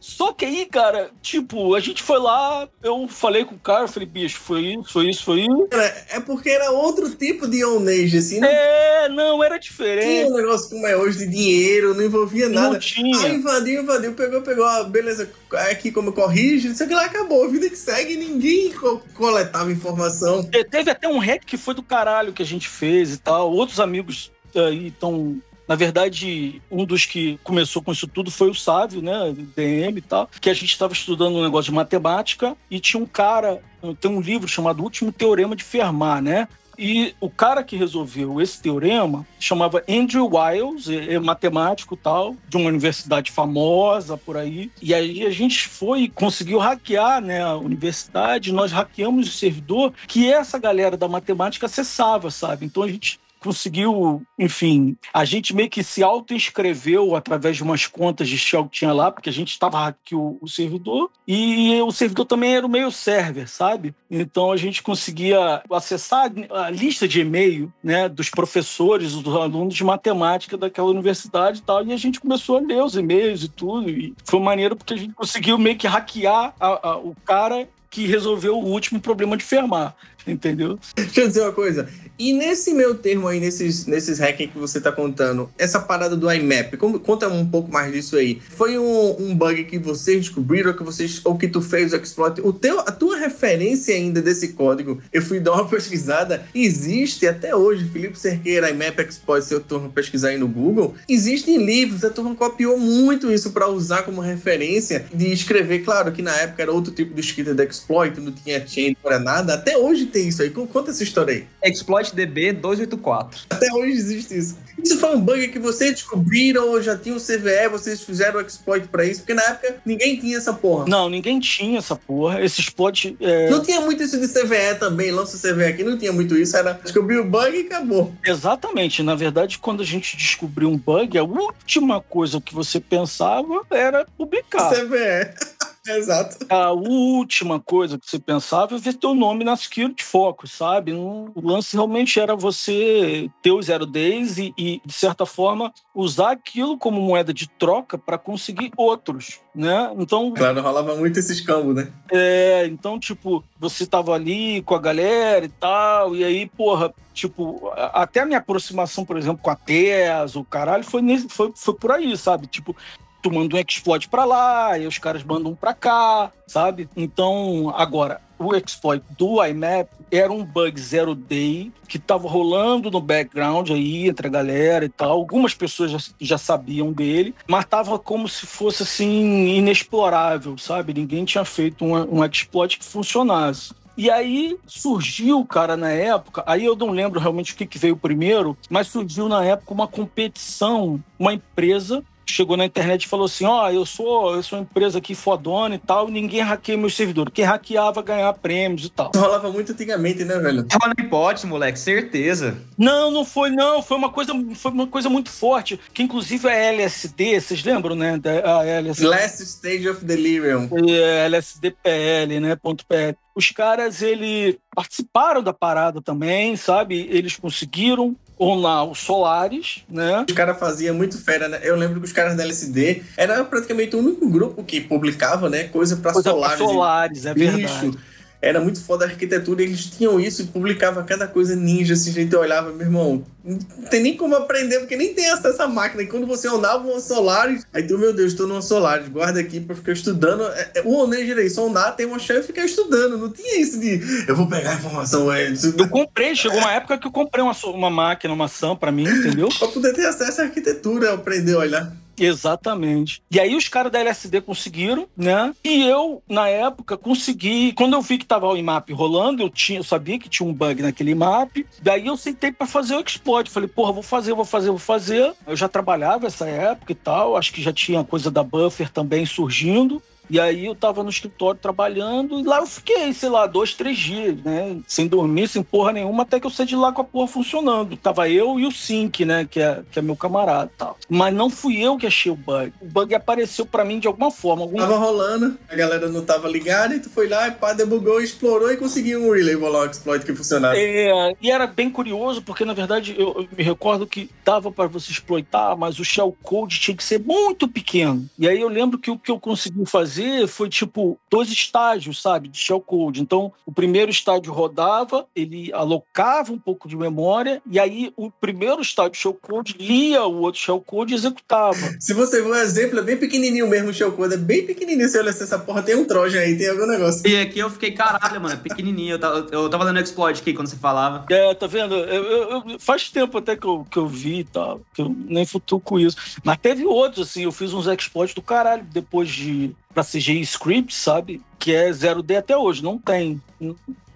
Só que aí, cara, tipo, a gente foi lá, eu falei com o cara, falei, bicho, foi isso, foi isso, foi isso. É porque era outro tipo de onage, assim. Não É, não, era tinha diferente. um negócio como é hoje de dinheiro, não envolvia Não nada. Aí tinha. invadiu, invadiu, pegou, pegou, ah, beleza, aqui como corrige, não sei o que lá, acabou. A vida que segue, ninguém co- coletava informação. Te- Teve até um hack que foi do caralho que a gente fez e tal. Outros amigos aí estão. Na verdade, um dos que começou com isso tudo foi o Sávio, né? DM e tal. Que a gente estava estudando um negócio de matemática e tinha um cara. Tem um livro chamado Último Teorema de Fermat, né? E o cara que resolveu esse teorema chamava Andrew Wiles, é, é matemático tal, de uma universidade famosa por aí. E aí a gente foi conseguiu hackear né, a universidade, nós hackeamos o servidor que essa galera da matemática acessava, sabe? Então a gente conseguiu, enfim, a gente meio que se auto-inscreveu através de umas contas de shell que tinha lá, porque a gente estava hackeando o servidor, e o servidor também era o meio server, sabe? Então a gente conseguia acessar a lista de e-mail, né, dos professores, dos alunos de matemática daquela universidade e tal, e a gente começou a ler os e-mails e tudo, e foi maneiro porque a gente conseguiu meio que hackear a- a- o cara que resolveu o último problema de Fermat, entendeu? Deixa eu dizer uma coisa. E nesse meu termo aí, nesses, nesses hacking que você tá contando, essa parada do IMAP, como- conta um pouco mais disso aí. Foi um, um bug que vocês descobriram, que vocês, ou que tu fez o exploit? O teu, a tua referência ainda desse código, eu fui dar uma pesquisada, existe até hoje, Felipe Cerqueira, IMAP exploit, se eu turma pesquisar aí no Google, existem livros, a turma copiou muito isso para usar como referência de escrever, claro que na época era outro tipo de escrita de exploit, não tinha chain, não era nada, até hoje tem isso aí. Conta essa história aí. Exploit DB 284. Até hoje existe isso. Isso foi um bug que vocês descobriram ou já tinha um CVE, vocês fizeram o exploit pra isso? Porque na época ninguém tinha essa porra. Não, ninguém tinha essa porra. Esse exploit. é, Não tinha muito isso de CVE também, lança o CVE aqui, não tinha muito isso, era descobrir o bug e acabou. Exatamente. Na verdade, quando a gente descobriu um bug, a última coisa que você pensava era publicar. CVE. Exato. A última coisa que você pensava é ver teu nome na Security Focus, sabe? O lance realmente era você ter os zero days e, e, de certa forma, usar aquilo como moeda de troca para conseguir outros, né? Então, Claro, rolava muito esses cambos, né? É, então, tipo, você tava ali com a galera e tal, e aí, porra, tipo, até a minha aproximação, por exemplo, com a TES, o caralho, foi, nesse, foi, foi por aí, sabe? Tipo, tu manda um exploit pra lá, e os caras mandam um pra cá, sabe? Então, agora, o exploit do IMAP era um bug zero day que tava rolando no background aí entre a galera e tal. Algumas pessoas já, já sabiam dele, mas tava como se fosse assim inexplorável, sabe? Ninguém tinha feito um, um exploit que funcionasse. E aí surgiu, cara, na época, aí eu não lembro realmente o que, que veio primeiro, mas surgiu na época uma competição, uma empresa chegou na internet e falou assim: Ó, eu sou, eu sou uma empresa aqui fodona e tal, e ninguém hackeia meus servidores. Quem hackeava ganhar prêmios e tal. Rolava muito antigamente, né, velho? Tava no pote, moleque, certeza. Não, não foi, não. Foi uma coisa, foi uma coisa muito forte. Que inclusive a LSD, vocês lembram, né? Da, a LSD. Last Stage of Delirium. É, LSDPL, né? Ponto PL. Os caras, ele participaram da parada também, sabe? Eles conseguiram lá os Solares, né? Os caras faziam muito fera, né? Eu lembro que os caras da LSD era praticamente o único grupo que publicava, né? Coisa pra Coisa pra Solares. Solares, é verdade. Era muito foda a arquitetura, eles tinham isso e publicava cada coisa ninja, assim, gente olhava, meu irmão, não tem nem como aprender, porque nem tem acesso à máquina. E quando você ondava uma Solaris, aí tu, meu Deus, tô numa Solaris, guarda aqui pra ficar estudando. É, é, O Oneger aí, sondar, tem uma chave e ficar estudando. Não tinha isso de eu vou pegar a informação, é, isso- Eu comprei, chegou uma época que eu comprei uma, uma máquina, uma SAM pra mim, entendeu? pra poder ter acesso à arquitetura, aprender a olhar. Exatamente. E aí os caras da LSD conseguiram, né? E eu, na época, consegui. Quando eu vi que tava o IMAP rolando, eu, tinha, eu sabia que tinha um bug naquele IMAP. Daí eu sentei pra fazer o exploit. Falei, porra, vou fazer, vou fazer, vou fazer. Eu já trabalhava essa época e tal. Acho que já tinha coisa da buffer também surgindo. E aí eu tava no escritório trabalhando e lá eu fiquei, sei lá, dois, três dias, né? Sem dormir, sem porra nenhuma, até que eu saí de lá com a porra funcionando. Tava eu e o Sync, né? Que é, que é meu camarada e tal. Mas não fui eu que achei o bug. O bug apareceu pra mim de alguma forma. Algum... Tava rolando, a galera não tava ligada, e tu foi lá, e pá, debugou, explorou e conseguiu um relay rolar um exploit que funcionava. É, e era bem curioso, porque na verdade eu, eu me recordo que dava para você exploitar, mas o shellcode tinha que ser muito pequeno. E aí eu lembro que o que eu consegui fazer foi tipo dois estágios, sabe, de shellcode. Então o primeiro estágio rodava, ele alocava um pouco de memória, e aí o primeiro estágio de shellcode lia o outro shellcode e executava. Se você ver um exemplo, é bem pequenininho mesmo o shellcode, é bem pequenininho. Você olha assim, essa porra tem um trojan aí, tem algum negócio. E aqui eu fiquei, caralho, mano, é pequenininho. Eu tava, eu tava dando exploit aqui quando você falava. É, tá vendo? Eu- eu- eu- faz tempo até que eu, que eu vi e tal, que eu nem futuco com isso. Mas teve outros, assim, eu fiz uns exploits do caralho depois de. Pra CGI Script, sabe? Que é 0D até hoje, não tem.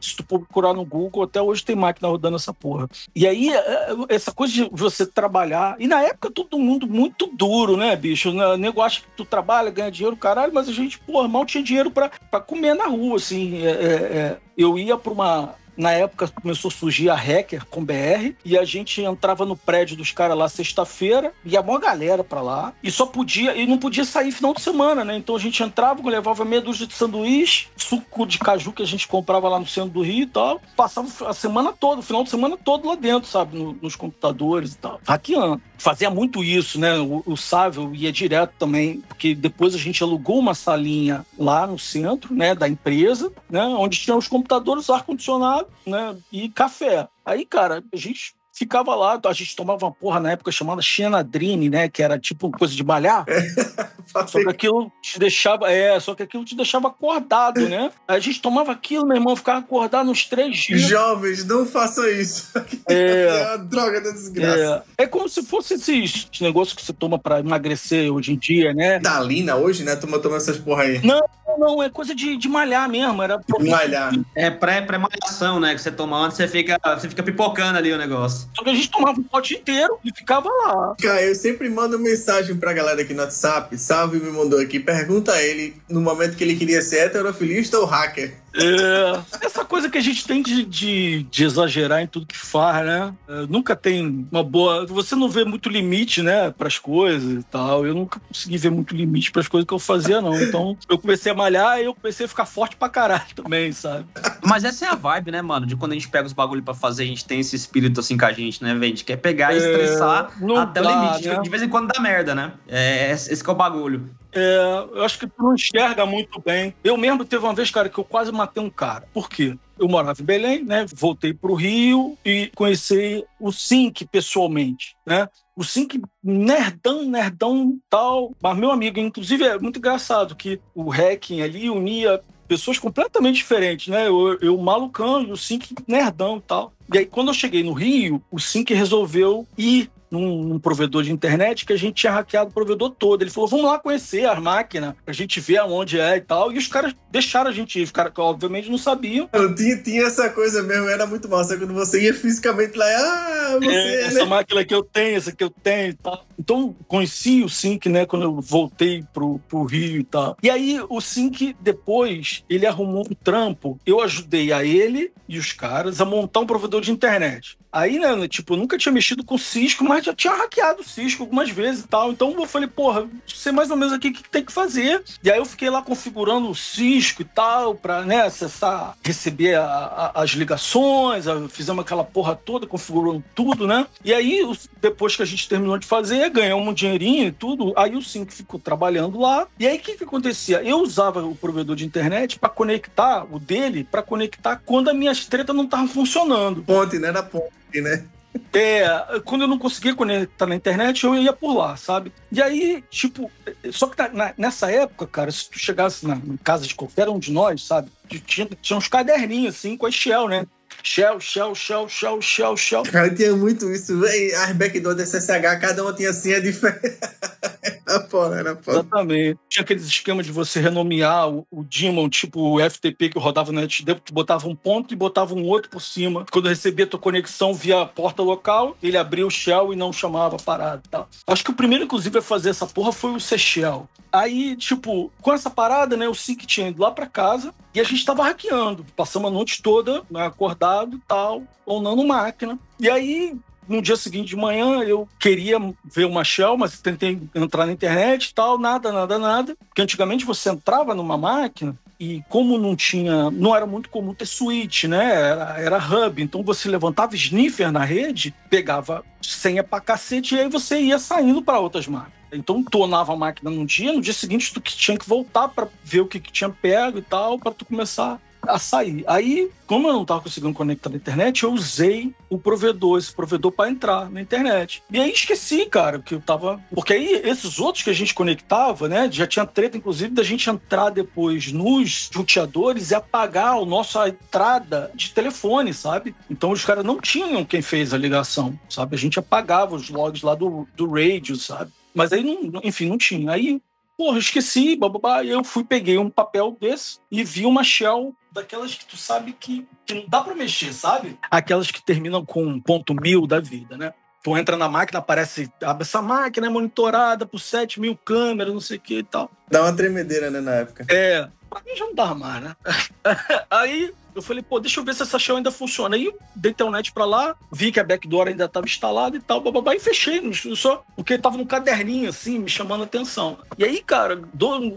Se tu procurar no Google, até hoje tem máquina rodando essa porra. E aí, é, essa coisa de você trabalhar. E na época, todo mundo muito duro, né, bicho? O nego acha que tu trabalha, ganha dinheiro, caralho, mas a gente, porra, mal tinha dinheiro pra comer na rua, assim. É, é, é. Eu ia pra uma. Na época começou a surgir a Hacker com BR e a gente entrava no prédio dos caras lá sexta-feira, ia uma galera pra lá e só podia, e não podia sair final de semana, né? Então a gente entrava, levava meia dúzia de sanduíche, suco de caju que a gente comprava lá no centro do Rio e tal, passava a semana toda, o final de semana todo lá dentro, sabe? No- nos computadores e tal. Hackeando. Fazia muito isso, né? O, o Sávio ia direto também, porque depois a gente alugou uma salinha lá no centro, né, da empresa, né, onde tinha os computadores, ar-condicionado, né, e café. Aí, cara, a gente ficava lá, a gente tomava uma porra na época chamada Xenadrine, né, que era tipo coisa de malhar. Só que aquilo te deixava, é, só que aquilo te deixava acordado, né? A gente tomava aquilo, meu irmão, ficava acordado uns três dias. Jovens, não façam isso. É. É uma droga da desgraça. É, é como se fosse esses negócios que você toma pra emagrecer hoje em dia, né? Dalina hoje, né? Tu toma essas porra aí. Não, não, é coisa de, de malhar mesmo. Era Malhar. É pré- pré-malhação, né? Que você toma antes, você fica, você fica pipocando ali o negócio. Só que a gente tomava um pote inteiro e ficava lá. Cara, eu sempre mando mensagem pra galera aqui no WhatsApp. Salve me mandou aqui. Pergunta a ele no momento que ele queria ser heterofilista ou hacker. É, essa coisa que a gente tem de, de, de exagerar em tudo que faz, né? É, nunca tem uma boa. Você não vê muito limite, né, pras coisas e tal. Eu nunca consegui ver muito limite pras coisas que eu fazia, não. Então eu comecei a malhar e eu comecei a ficar forte pra caralho também, sabe? Mas essa é a vibe, né, mano? De quando a gente pega os bagulho pra fazer, a gente tem esse espírito assim com a gente, né, velho? A gente quer pegar e É, estressar não até dá, o limite. né? De vez em quando dá merda, né? É, esse que é o bagulho. É, eu acho que tu não enxerga muito bem. Eu mesmo teve uma vez, cara, que eu quase matei um cara. Por quê? Eu morava em Belém, né? Voltei pro Rio e conheci o Sink pessoalmente, né? O Sink nerdão, nerdão tal. Mas meu amigo, inclusive, é muito engraçado que o hacking ali unia pessoas completamente diferentes, né? Eu, eu malucão e o Sink nerdão e tal. E aí, quando eu cheguei no Rio, o Sink resolveu ir num, num provedor de internet que a gente tinha hackeado o provedor todo. Ele falou: vamos lá conhecer as máquinas, pra gente ver aonde é e tal. E os caras deixaram a gente ir. Os caras, obviamente, não sabiam. Eu tinha, tinha essa coisa mesmo, era muito massa quando você ia fisicamente lá, ah, você, É, né? essa máquina que eu tenho, essa que eu tenho e tal. Então, conheci o Sync, né, quando eu voltei pro, pro Rio e tal. E aí, o Sync, depois, ele arrumou um trampo. Eu ajudei a ele e os caras a montar um provedor de internet. Aí, né, tipo, eu nunca tinha mexido com Cisco, mas já tinha hackeado o Cisco algumas vezes e tal. Então eu falei, porra, sei mais ou menos aqui o que tem que fazer. E aí eu fiquei lá configurando o Cisco e tal, pra, né, acessar, receber a- a- as ligações, a- fizemos aquela porra toda, configurando tudo, né? E aí, depois que a gente terminou de fazer, ganhamos um dinheirinho e tudo, aí o Sync ficou trabalhando lá. E aí, o que que acontecia? Eu usava o provedor de internet pra conectar, o dele, pra conectar quando as minhas tretas não estavam funcionando. Ponte, né? Era ponte, né? É, quando eu não conseguia conectar na internet, eu ia por lá, sabe? E aí, tipo, só que na- nessa época, cara, se tu chegasse na casa de qualquer um de nós, sabe? Tinha, tinha uns caderninhos assim com a Shell, né? Shell, Shell, Shell, Shell, Shell, Shell. Cara, tinha muito isso. véi, As backdoors da SSH, cada uma tinha senha diferente. Era foda, era foda. Exatamente. Tinha aqueles esquemas de você renomear o, o daemon, tipo o FTP que rodava no NetDev, tu botava um ponto e botava um outro por cima. Quando recebia tua conexão via porta local, ele abria o shell e não chamava a parada e tal. Acho que o primeiro, inclusive, a fazer essa porra foi o C-Shell. Aí, tipo, com essa parada, né, o SIC tinha ido lá pra casa e a gente tava hackeando. Passamos a noite toda, né, acordado tal, onando máquina. E aí, no dia seguinte de manhã, eu queria ver uma shell, mas tentei entrar na internet e tal, nada, nada, nada. Porque antigamente você entrava numa máquina e como não tinha, não era muito comum ter switch, né? Era, era hub. Então você levantava sniffer na rede, pegava senha pra cacete e aí você ia saindo para outras máquinas. Então tonava a máquina num dia, no dia seguinte tu tinha que voltar para ver o que, que tinha pego e tal, para tu começar a sair. Aí, como eu não tava conseguindo conectar na internet, eu usei o provedor, esse provedor para entrar na internet. E aí esqueci, cara, que eu tava. Porque aí esses outros que a gente conectava, né? Já tinha treta, inclusive, da gente entrar depois nos roteadores e apagar a nossa entrada de telefone, sabe? Então os caras não tinham quem fez a ligação, sabe? A gente apagava os logs lá do, do radio, sabe? Mas aí, não, enfim, não tinha. Aí Porra, esqueci, bababá. E eu fui, peguei um papel desse e vi uma shell daquelas que tu sabe que, que não dá pra mexer, sabe? Aquelas que terminam com um ponto mil da vida, né? Tu entra na máquina, aparece, abre essa máquina é monitorada por 7 mil câmeras, não sei o que e tal. Dá uma tremedeira, né, na época. É, pra mim já não dava mais, né? Aí eu falei, pô, deixa eu ver se essa shell ainda funciona. Aí dei telnet pra lá, vi que a backdoor ainda estava instalada e tal, bababá, e fechei, só porque tava num caderninho assim, me chamando a atenção. E aí, cara,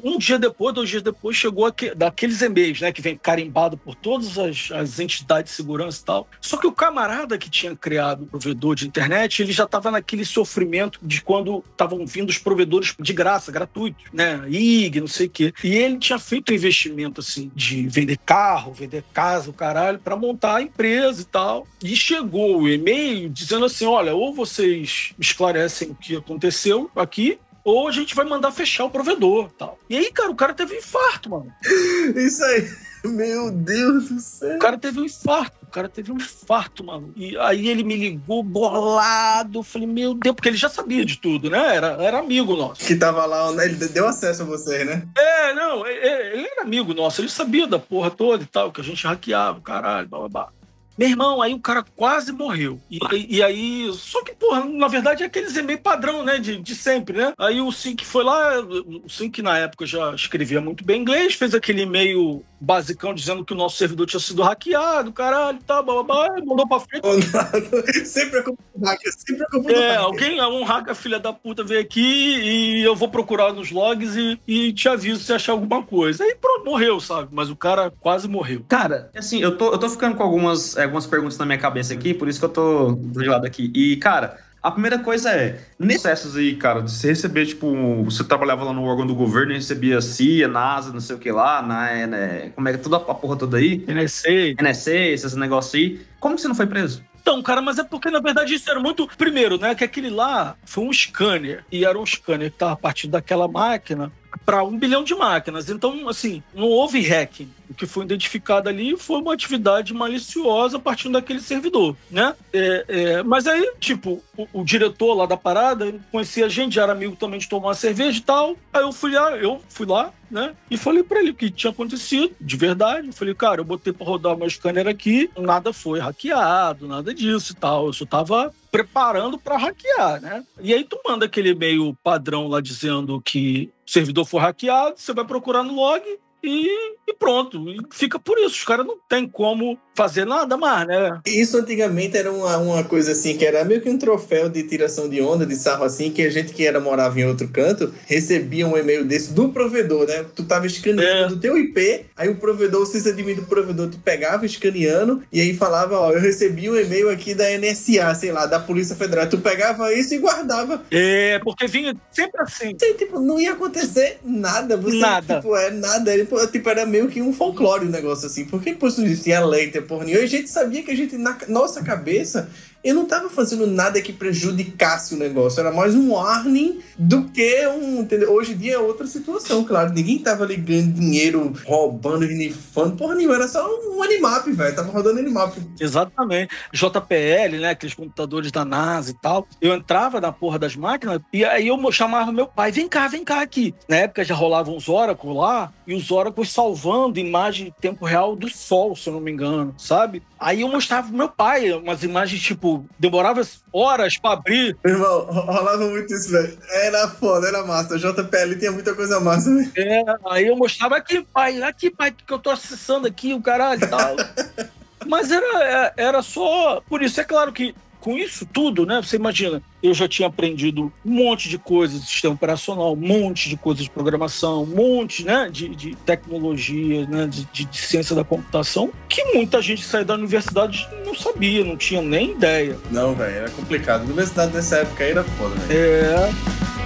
um dia depois, dois dias depois, chegou aque- daqueles e-mails, né, que vem carimbado por todas as, as entidades de segurança e tal. Só que o camarada que tinha criado o provedor de internet, ele já tava naquele sofrimento de quando estavam vindo os provedores de graça, gratuitos, né, IG, não sei o quê. E ele tinha feito um investimento, assim, de vender carro, vender casa, o caralho, para montar a empresa e tal. E chegou o e-mail dizendo assim: olha, ou vocês esclarecem o que aconteceu aqui, ou a gente vai mandar fechar o provedor tal. E aí, cara, o cara teve um infarto, mano. Isso aí. Meu Deus do céu. O cara teve um infarto. O cara teve um infarto, mano. E aí ele me ligou bolado. Eu falei, meu Deus, porque ele já sabia de tudo, né? Era, era amigo nosso. Que tava lá, né? ele deu acesso a vocês, né? É, não, é- é, ele era amigo nosso, ele sabia da porra toda e tal, que a gente hackeava, caralho, blá blá blá. Meu irmão, aí o cara quase morreu. E, e- e aí, só que, porra, na verdade é aqueles e-mail padrão, né, de, de sempre, né? Aí o Sync foi lá, o Sync na época já escrevia muito bem inglês, fez aquele e-mail basicão dizendo que o nosso servidor tinha sido hackeado, caralho, e tal, blá blá blá, e mandou pra frente. sempre é culpa do hacker, sempre é culpa do É, hacker. alguém, um hacker filha da puta veio aqui e eu vou procurar nos logs e, e te aviso se achar alguma coisa. Aí pronto, morreu, sabe? Mas o cara quase morreu. Cara, assim, eu tô, eu tô ficando com algumas, algumas perguntas na minha cabeça aqui, por isso que eu tô do lado aqui. E, cara, a primeira coisa é, nesses processos aí, cara, de você receber, tipo, você trabalhava lá no órgão do governo e recebia CIA, NASA, não sei o que lá, na, né, como é que toda a porra toda aí, NSA. NSA, esses negócios aí, como que você não foi preso? Então, cara, mas é porque, na verdade, isso era muito. Primeiro, né? Que aquele lá foi um scanner. E era um scanner que tava partindo daquela máquina para um bilhão de máquinas. Então, assim, não houve hacking. O que foi identificado ali foi uma atividade maliciosa a partir daquele servidor, né? É, é, mas aí, tipo, o, o, diretor lá da parada conhecia a gente, era amigo também de tomar uma cerveja e tal. Aí eu fui lá, eu fui lá, né? E falei para ele o que tinha acontecido, de verdade. Eu falei, cara, eu botei para rodar meu scanner aqui, nada foi hackeado, nada disso e tal. Eu só tava preparando para hackear, né? E aí tu manda aquele e-mail padrão lá dizendo que o servidor foi hackeado, você vai procurar no log e, e pronto. E fica por isso. Os caras não tem como fazer nada mais, né? Isso antigamente era uma, uma coisa assim, que era meio que um troféu de tiração de onda, de sarro assim, que a gente que era morava em outro canto, recebia um e-mail desse do provedor, né? Tu tava escaneando é. do teu IP, aí o provedor, se você do provedor, tu pegava escaneando e aí falava, ó, eu recebi um e-mail aqui da NSA, sei lá, da Polícia Federal. Tu pegava isso e guardava. É, porque vinha sempre assim. Sim, tipo, não ia acontecer nada. Você, nada. Tipo, é nada. Ele, tipo, era meio que um folclore o um negócio assim. Porque depois isso tinha lei, tinha porra nenhuma. E a gente sabia que a gente, na nossa cabeça, eu não estava fazendo nada que prejudicasse o negócio. Era mais um warning do que um. Entendeu? Hoje em dia é outra situação, claro. Ninguém estava ligando dinheiro, roubando, nifando. Porra nenhuma, era só um animap, velho. Tava rodando animap. Exatamente. JPL, né? Aqueles computadores da NASA e tal. Eu entrava na porra das máquinas e aí eu chamava meu pai: vem cá, vem cá aqui. Na época já rolavam os Oracle lá e os Oracle salvando imagem em tempo real do Sol, se eu não me engano, sabe? Aí eu mostrava pro meu pai umas imagens tipo tipo, demorava horas pra abrir. Irmão, rolava muito isso, velho. Era foda, era massa. JPL tinha muita coisa massa, velho. É, aí eu mostrava aqui, pai, aqui, pai, que eu tô acessando aqui, o caralho e tal. Mas era, é, era só. Por isso, é claro que com isso tudo, né? Você imagina, eu já tinha aprendido um monte de coisas de sistema operacional, um monte de coisas de programação, um monte né, de, de tecnologia, né, de, de, de, ciência da computação, que muita gente saiu da universidade não sabia, não tinha nem ideia. Não, velho, era complicado. A universidade nessa época aí era foda, velho. É.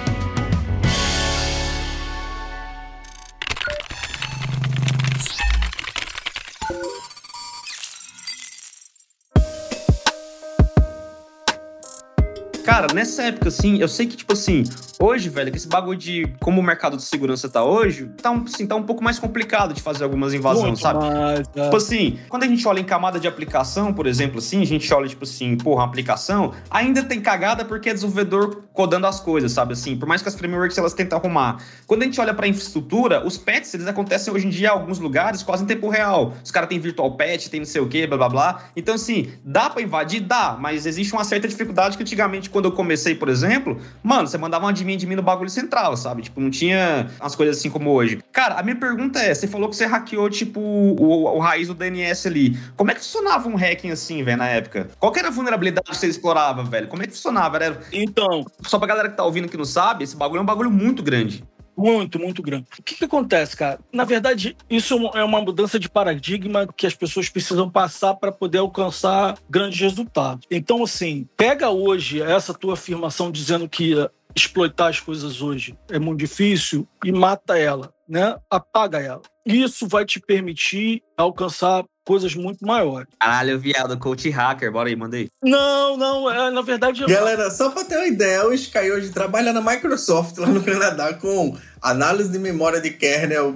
Cara, nessa época, assim, eu sei que, tipo assim, hoje, velho, que esse bagulho de como o mercado de segurança tá hoje, tá um, assim, tá um pouco mais complicado de fazer algumas invasões, Muito sabe? Mais, é. Tipo assim, quando a gente olha em camada de aplicação, por exemplo, assim, a gente olha, tipo assim, porra, aplicação, ainda tem cagada porque é desenvolvedor codando as coisas, sabe? Assim, por mais que as frameworks elas tentam arrumar. Quando a gente olha pra infraestrutura, os patches, eles acontecem hoje em dia em alguns lugares quase em tempo real. Os caras têm virtual patch, tem não sei o quê, blá blá blá. Então, assim, dá pra invadir? Dá, mas existe uma certa dificuldade que antigamente, quando quando eu comecei, por exemplo, mano, você mandava um admin de mim no bagulho central, sabe? Tipo, não tinha as coisas assim como hoje. Cara, a minha pergunta é: você falou que você hackeou, tipo, o, o raiz do DNS ali. Como é que funcionava um hacking assim, velho, na época? Qual que era a vulnerabilidade que você explorava, velho? Como é que funcionava? Era... Então. Só pra galera que tá ouvindo que não sabe, esse bagulho é um bagulho muito grande. Muito, muito grande. O que, que acontece, cara? Na verdade, isso é uma mudança de paradigma que as pessoas precisam passar para poder alcançar grandes resultados. Então, assim, pega hoje essa tua afirmação dizendo que exploitar as coisas hoje é muito difícil e mata ela, né? Apaga ela. Isso vai te permitir alcançar coisas muito maiores. Caralho, viado, coach hacker, bora aí, mandei. Não, não, é, na verdade... Galera, só pra ter uma ideia, o Sky hoje trabalha na Microsoft lá no Canadá com análise de memória de kernel,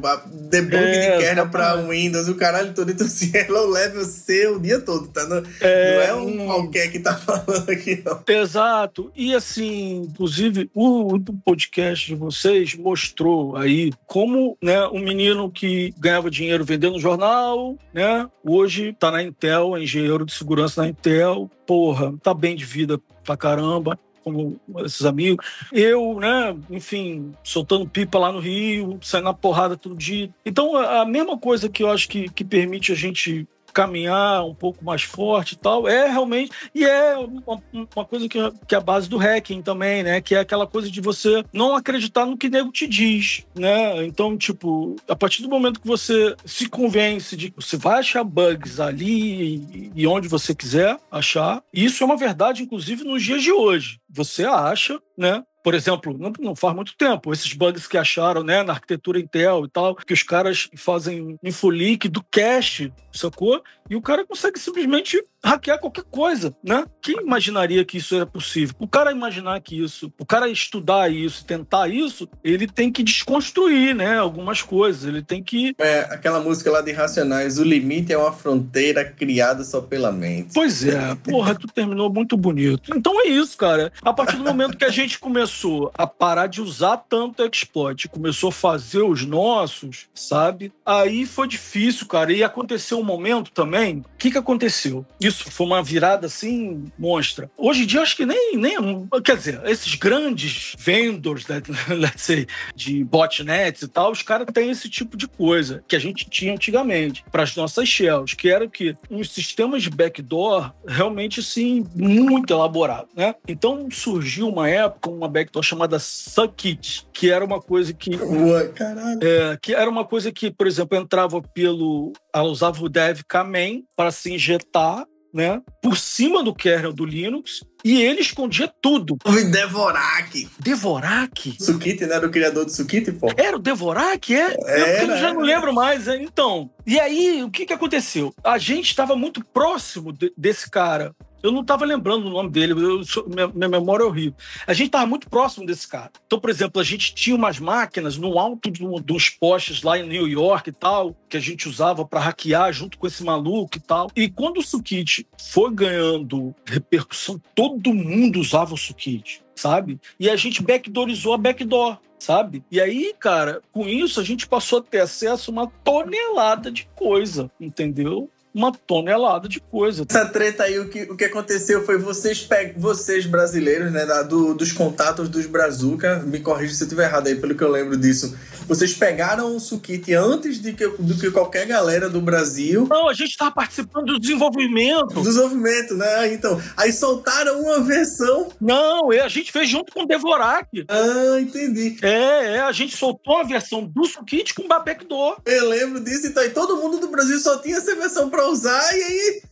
debug é, de kernel para Windows, o caralho todo. Então, assim, é low level C o dia todo, tá? Não é, não é um qualquer que tá falando aqui, não. Exato. E, assim, inclusive, o, o podcast de vocês mostrou aí como, né, um menino que ganhava dinheiro vendendo jornal, né, hoje tá na Intel, é engenheiro de segurança na Intel, porra, tá bem de vida pra caramba como esses amigos. Eu, né, enfim, soltando pipa lá no Rio, saindo na porrada todo dia. Então, a mesma coisa que eu acho que, que permite a gente caminhar um pouco mais forte e tal, é realmente, e é uma, uma coisa que, que é a base do hacking também, né, que é aquela coisa de você não acreditar no que nego te diz, né, então, tipo, a partir do momento que você se convence de que você vai achar bugs ali e, e onde você quiser achar, isso é uma verdade, inclusive, nos dias de hoje. Você acha, né, por exemplo, não, não, faz muito tempo, esses bugs que acharam né, na arquitetura Intel e tal, que os caras fazem infolique do cache, sacou? E o cara consegue simplesmente hackear qualquer coisa, né? Quem imaginaria que isso era possível? O cara imaginar que isso, o cara estudar isso, tentar isso, ele tem que desconstruir, né? Algumas coisas, ele tem que. É, aquela música lá de Racionais, o limite é uma fronteira criada só pela mente. Pois é, porra, tu terminou muito bonito. Então é isso, cara. A partir do momento que a gente começou a parar de usar tanto exploit, começou a fazer os nossos, sabe? Aí foi difícil, cara. E aconteceu um momento também. O que, que aconteceu? Isso foi uma virada assim, monstra. Hoje em dia, acho que nem. nem quer dizer, esses grandes vendors, né, let's say, de botnets e tal, os caras têm esse tipo de coisa que a gente tinha antigamente para as nossas shells, que era que? Uns sistemas de backdoor realmente, assim, muito elaborados, né? Então surgiu uma época, uma backdoor chamada Suckit, que era uma coisa que. Ué, caralho. É, que era uma coisa que, por exemplo, entrava pelo. Ela usava o dev kman para se injetar, né? Por cima do kernel do Linux. E ele escondia tudo. O Devorak. Devorak? Sukit, né? Era o criador do Sukit, pô. Era o Devorak, é? Era, eu já não lembro mais. é. Então, e aí, o que, que aconteceu? A gente estava muito próximo de- desse cara. Eu não estava lembrando o nome dele, eu minha, minha memória é horrível. A gente estava muito próximo desse cara. Então, por exemplo, a gente tinha umas máquinas no alto do- dos postes lá em New York e tal, que a gente usava para hackear junto com esse maluco e tal. E quando o Sukit foi ganhando repercussão, todo mundo usava o Sukit, sabe? E a gente backdoorizou a backdoor. Sabe? E aí, cara, com isso a gente passou a ter acesso a uma tonelada de coisa, entendeu? Uma tonelada de coisa. Essa treta aí, o que, o que aconteceu foi vocês, pe- vocês brasileiros, né, da- do- dos contatos dos Brazuca, me corrija se eu estiver errado aí, pelo que eu lembro disso. Vocês pegaram o Sukit antes de que, do que qualquer galera do Brasil. Não, a gente estava participando do desenvolvimento. Desenvolvimento, né? Então, aí soltaram uma versão. Não, é, a gente fez junto com o Devorak. Ah, entendi. É, é, a gente soltou a versão do Sukit com o backdoor. Eu lembro disso, então, e todo mundo do Brasil só tinha essa versão pra usar, e aí.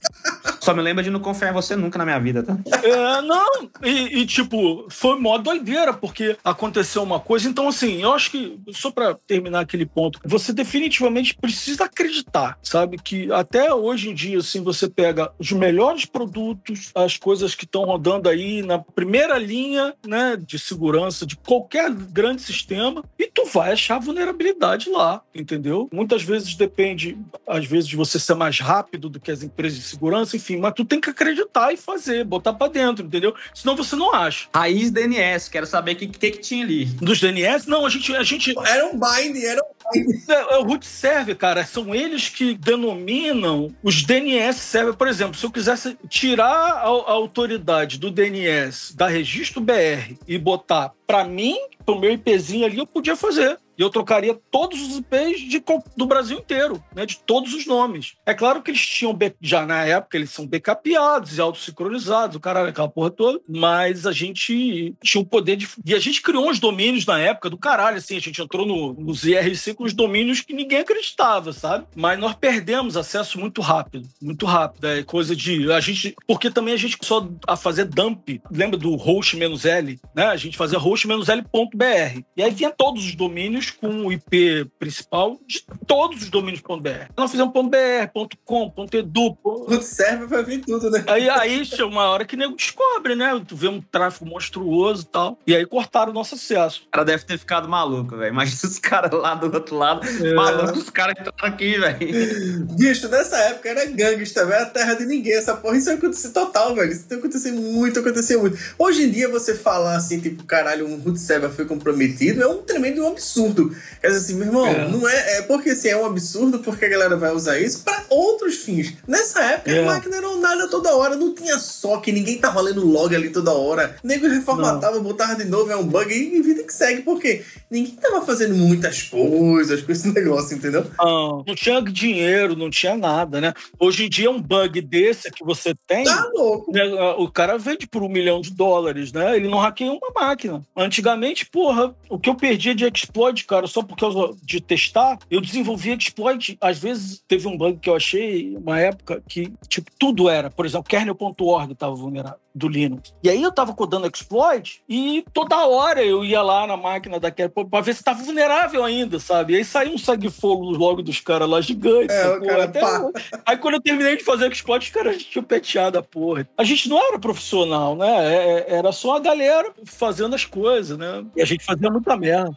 Só me lembra de não confiar em você nunca na minha vida, tá? É, não, e, e, tipo, foi mó doideira, porque aconteceu uma coisa. Então, assim, eu acho que, só pra terminar aquele ponto, você definitivamente precisa acreditar, sabe? Que até hoje em dia, assim, você pega os melhores produtos, as coisas que estão rodando aí na primeira linha, né, de segurança de qualquer grande sistema, e tu vai achar vulnerabilidade lá, entendeu? Muitas vezes depende, às vezes, de você ser mais rápido do que as empresas de segurança, enfim, mas tu tem que acreditar e fazer, botar pra dentro, entendeu? Senão você não acha. Raiz DNS, quero saber o que, que, que tinha ali. Dos DNS, não, a gente, a gente Era um bind, era um é, é o root server, cara. São eles que denominam os DNS server. Por exemplo, se eu quisesse tirar a, a autoridade do DNS da registro BR e botar pra mim, pro meu IPzinho ali, eu podia fazer. E eu trocaria todos os IPs de do Brasil inteiro, né? De todos os nomes. É claro que eles tinham, já na época, eles são backupeados e autossincronizados, o caralho, aquela porra toda. Mas a gente tinha o poder de. E a gente criou uns domínios na época do caralho, assim. A gente entrou no, nos IRC com os domínios que ninguém acreditava, sabe? Mas nós perdemos acesso muito rápido. Muito rápido. É coisa de. A gente. Porque também a gente só a fazer dump. Lembra do host-L? Né? A gente fazia host-L.br. E aí vinha todos os domínios com o IP principal de todos os domínios.br. Nós fizemos .br, .com, .edu. server pra vir tudo, né? Aí, aí chega uma hora que o nego descobre, né? Tu vê um tráfego monstruoso e tal. E aí cortaram o nosso acesso. O cara deve ter ficado maluco, velho. Imagina os caras lá do outro lado. Maluco, os caras entraram aqui, velho. Bicho, nessa época era gangsta, velho. Era terra de ninguém. Essa porra, isso aconteceu total, velho. Isso aconteceu muito, aconteceu muito. Hoje em dia, você falar assim, tipo, caralho, um root server foi comprometido, é um tremendo absurdo. Quer dizer assim, meu irmão, É. não é, é porque assim, é um absurdo porque a galera vai usar isso pra outros fins. Nessa época, É. a máquina era um nada toda hora, não tinha só que ninguém tava lendo log ali toda hora. O nego reformatava, botava de novo, é um bug e vida que segue, porque ninguém tava fazendo muitas coisas com esse negócio, entendeu? Não, não tinha dinheiro, não tinha nada, né? Hoje em dia, um bug desse que você tem. Tá louco. né, O cara vende por um milhão de dólares, né? Ele não hackeia uma máquina. Antigamente, porra, o que eu perdia de exploit caras só por causa de testar, eu desenvolvi exploit. Às vezes teve um bug que eu achei, uma época, que tipo, tudo era. Por exemplo, kernel.org estava vulnerável do Linux. E aí eu tava codando exploit e toda hora eu ia lá na máquina daquela para ver se tava vulnerável ainda, sabe? E aí saiu um sangue fogo logo dos caras lá gigante. É, o cara, Até- pá. Aí quando eu terminei de fazer o exploit, os caras tinham peteado a porra. A gente não era profissional, né? É- é- Era só a galera fazendo as coisas, né? E a gente fazia muita merda.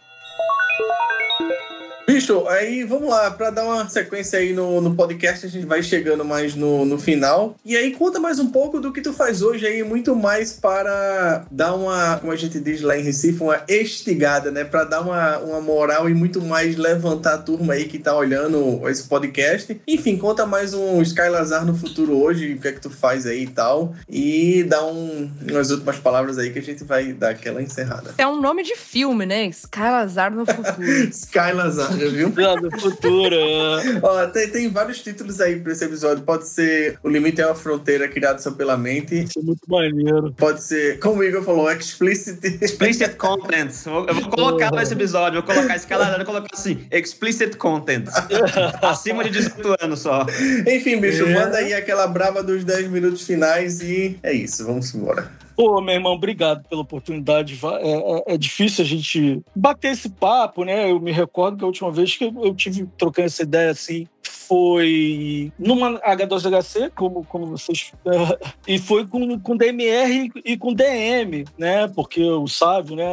Bicho, aí vamos lá, pra dar uma sequência aí no, no podcast, a gente vai chegando mais no, no final. E aí conta mais um pouco do que tu faz hoje aí, muito mais para dar uma, como a gente diz lá em Recife, uma estigada, né? Pra dar uma, uma moral e muito mais levantar a turma aí que tá olhando esse podcast. Enfim, conta mais um Skylazar no futuro hoje, o que é que tu faz aí e tal. E dá um, umas últimas palavras aí que a gente vai dar aquela encerrada. É um nome de filme, né? Skylazar no futuro. Skylazar, já viu? Do futuro. é. Ó, tem, tem vários títulos aí pra esse episódio. Pode ser O Limite é uma Fronteira Criado Só pela Mente. Isso é muito maneiro. Pode ser, como o Igor falou, Explicit. Explicit content. Eu eu vou colocar nesse episódio, vou colocar escalada, vou colocar assim, explicit content. Acima de 18 anos só. Enfim, bicho, É. manda aí aquela brava dos 10 minutos finais e é isso, vamos embora. Pô, meu irmão, obrigado pela oportunidade. É, é- é difícil a gente bater esse papo, né? Eu me recordo que a última vez que eu tive trocando essa ideia assim foi numa H2HC, como, como vocês. e foi com, com DMR e com DM, né? Porque o Sávio, né?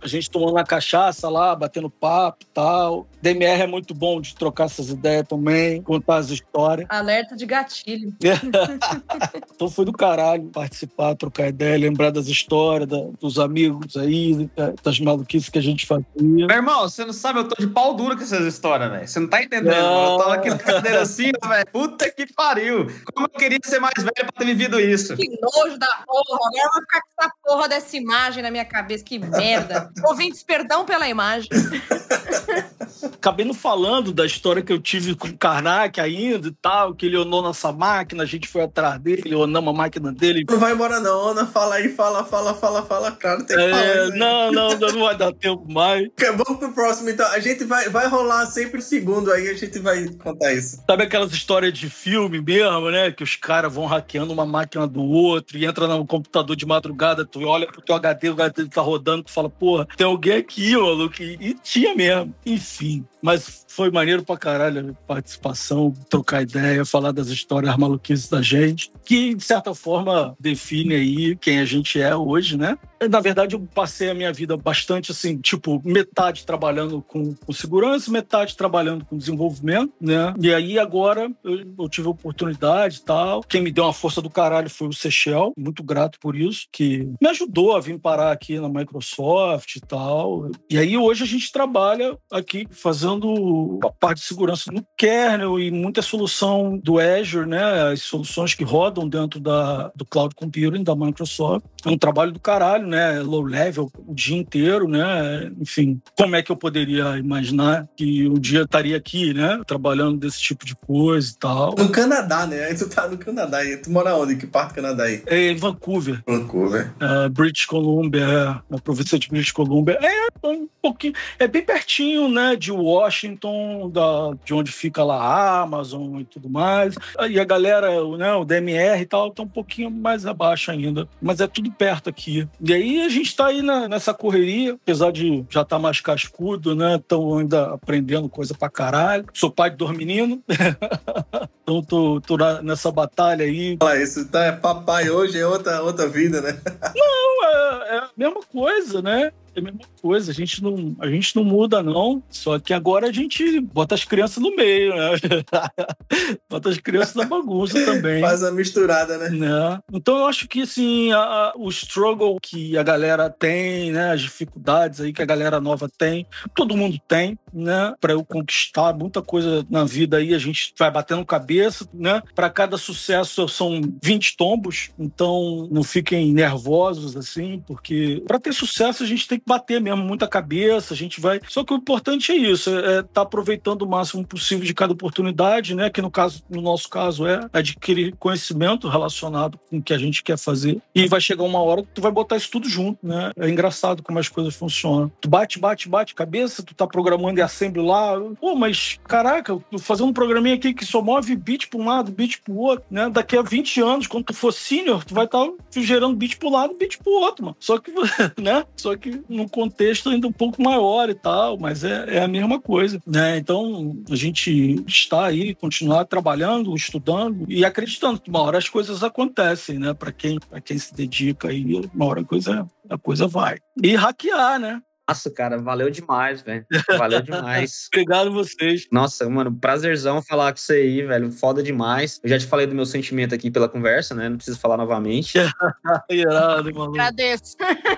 A gente tomando uma cachaça lá, batendo papo e tal. DMR é muito bom de trocar essas ideias também, contar as histórias. Alerta de gatilho. Então foi do caralho participar, trocar ideia, lembrar das histórias, da- dos amigos aí, da- das maluquices que a gente fazia. Meu irmão, você não sabe, eu tô de pau duro com essas histórias, velho. Você não tá entendendo. Eu tô aqui na cadeira assim, velho. Puta que pariu. Como eu queria ser mais velho pra ter vivido isso. Que nojo da porra. Agora eu vou ficar com essa porra dessa imagem na minha cabeça. Que merda. Ouvintes, perdão pela imagem. Acabei não falando da história que eu tive com o Karnak ainda e tal, que ele onou nossa máquina, a gente foi atrás dele, onamos a máquina dele. Não vai embora não, Ana, fala aí, fala, fala, fala, fala, claro, tem que falar. É, né? não, não, não vai dar tempo mais. Vamos pro próximo, então. A gente vai, vai rolar sempre o segundo aí, a gente vai contar isso. Sabe aquelas histórias de filme mesmo, né? Que os caras vão hackeando uma máquina do outro e entra no computador de madrugada, tu olha pro teu HD, o HD tá rodando, tu fala, porra, tem alguém aqui, maluco. E tinha mesmo. Enfim. Mas foi maneiro pra caralho a participação, trocar ideia, falar das histórias maluquices da gente, que de certa forma define aí quem a gente é hoje, né? Na verdade, eu passei a minha vida bastante assim, tipo, metade trabalhando com, com segurança, metade trabalhando com desenvolvimento, né? E aí agora eu, eu tive a oportunidade e tal. Quem me deu uma força do caralho foi o Seychelles, muito grato por isso, que me ajudou a vir parar aqui na Microsoft e tal. E aí hoje a gente trabalha aqui fazendo a parte de segurança no kernel e muita solução do Azure, né? As soluções que rodam dentro da, do cloud computing da Microsoft. É um trabalho do caralho, né? Low level o dia inteiro, né? Enfim, como é que eu poderia imaginar que um dia estaria aqui, né? Trabalhando desse tipo de coisa e tal. No Canadá, né? Aí tu tá no Canadá. E tu mora onde? Que parte do Canadá aí? É em Vancouver, Vancouver. uh, British Columbia, é, na província de British Columbia. É um pouquinho, é bem pertinho, né? De Washington, da, de onde fica lá a Amazon e tudo mais. E a galera, né? O DMR e tal, tá um pouquinho mais abaixo ainda. Mas é tudo perto aqui. E aí a gente tá aí na- nessa correria, apesar de já estar tá mais cascudo, né? Estão ainda aprendendo coisa pra caralho. Sou pai de dois meninos. então tô, tô na- nessa batalha aí. Fala isso, tá? É papai hoje, é outra, outra vida, né? é, é a mesma coisa, né? É a mesma coisa, a gente, não, a gente não muda, não. Só que agora a gente bota as crianças no meio, né? bota as crianças na bagunça também. Faz a misturada, né? né? Então eu acho que assim, a- a- o struggle que a galera tem, né? As dificuldades aí que a galera nova tem, todo mundo tem, né? Para eu conquistar muita coisa na vida aí, a gente vai batendo cabeça, né? Para cada sucesso são 20 tombos, então não fiquem nervosos assim, porque para ter sucesso a gente tem que bater mesmo muita cabeça, a gente vai. Só que o importante é isso, é estar tá aproveitando o máximo possível de cada oportunidade, né? Que no caso, no nosso caso, é adquirir conhecimento relacionado com o que a gente quer fazer. E vai chegar uma hora que tu vai botar isso tudo junto, né? É engraçado como as coisas funcionam. Tu bate, bate, bate cabeça, tu tá programando em assembly lá. Pô, mas caraca, tô fazendo um programinha aqui que só move bit para um lado, bit pro outro, né? Daqui a 20 anos, quando tu for senior, tu vai estar tá gerando bit pro lado, bit pro outro, mano. Só que, né? Só que num contexto ainda um pouco maior e tal, mas é, é a mesma coisa, né? Então, a gente está aí, continuar trabalhando, estudando e acreditando que uma hora as coisas acontecem, né? Para quem, quem se dedica aí, uma hora a coisa, a coisa vai. E hackear, né? Nossa, cara, valeu demais, velho. Valeu demais. Obrigado vocês. Nossa, mano, prazerzão falar com você aí, velho. Foda demais. Eu já te falei do meu sentimento aqui pela conversa, né? Não preciso falar novamente. Irado, maluco. Agradeço.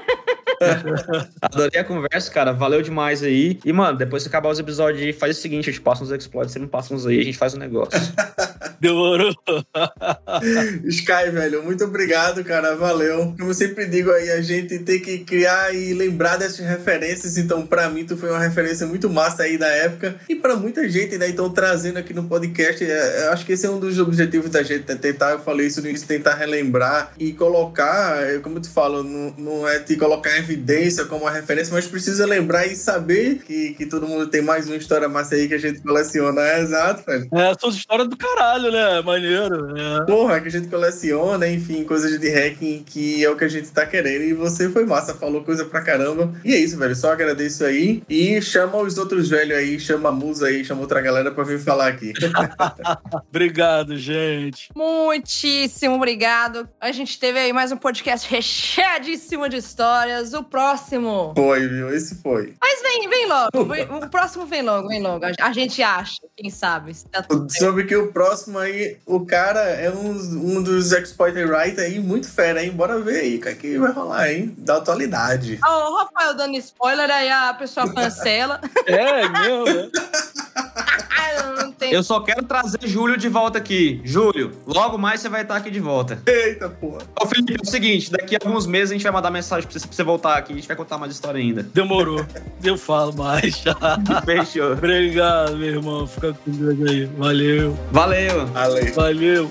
Adorei a conversa, cara. Valeu demais aí. E, mano, depois que acabar os episódios faz o seguinte: eu te passo uns exploits, você não passa uns aí, a gente faz um negócio. Demorou. Sky, velho, muito obrigado, cara. Valeu. Como eu sempre digo aí, a gente tem que criar e lembrar dessas referências. Então, pra mim, tu foi uma referência muito massa aí da época. E pra muita gente, né? Então, trazendo aqui no podcast, é, eu acho que esse é um dos objetivos da gente, né? Tentar, eu falei isso no início, tentar relembrar e colocar, é, como eu te falo, não, não é te colocar evidência como uma referência, mas precisa lembrar e saber que, que todo mundo tem mais uma história massa aí que a gente coleciona. É exato, velho. É, são histórias do caralho, né? Maneiro. É. Porra, que a gente coleciona, enfim, coisas de hacking que é o que a gente tá querendo. E você foi massa, falou coisa pra caramba. E é isso, velho. Só agradeço aí. E chama os outros velhos aí, chama a musa aí, chama outra galera pra vir falar aqui. obrigado, gente. Muitíssimo obrigado. A gente teve aí mais um podcast recheadíssimo de histórias. O próximo. Foi, viu? Esse foi. Mas vem, vem logo. O próximo vem logo, vem logo. A- gente acha, quem sabe. tá. Soube que o próximo aí, o cara é um, um dos exploiter writer aí, muito fera, hein? Bora ver aí o que, é que vai rolar, hein? Da atualidade. Ó, o Rafael dando spoiler, aí a pessoa cancela. É, meu, né? Tem. Eu só quero trazer Júlio de volta aqui. Júlio, logo mais você vai estar aqui de volta. Eita, porra. Ô, Felipe, é o seguinte: daqui a alguns meses a gente vai mandar mensagem pra você, pra você voltar aqui. A gente vai contar mais história ainda. Demorou. Eu falo mais. Fechou. Obrigado, meu irmão. Fica com Deus aí. Valeu. Valeu. Ale. Valeu.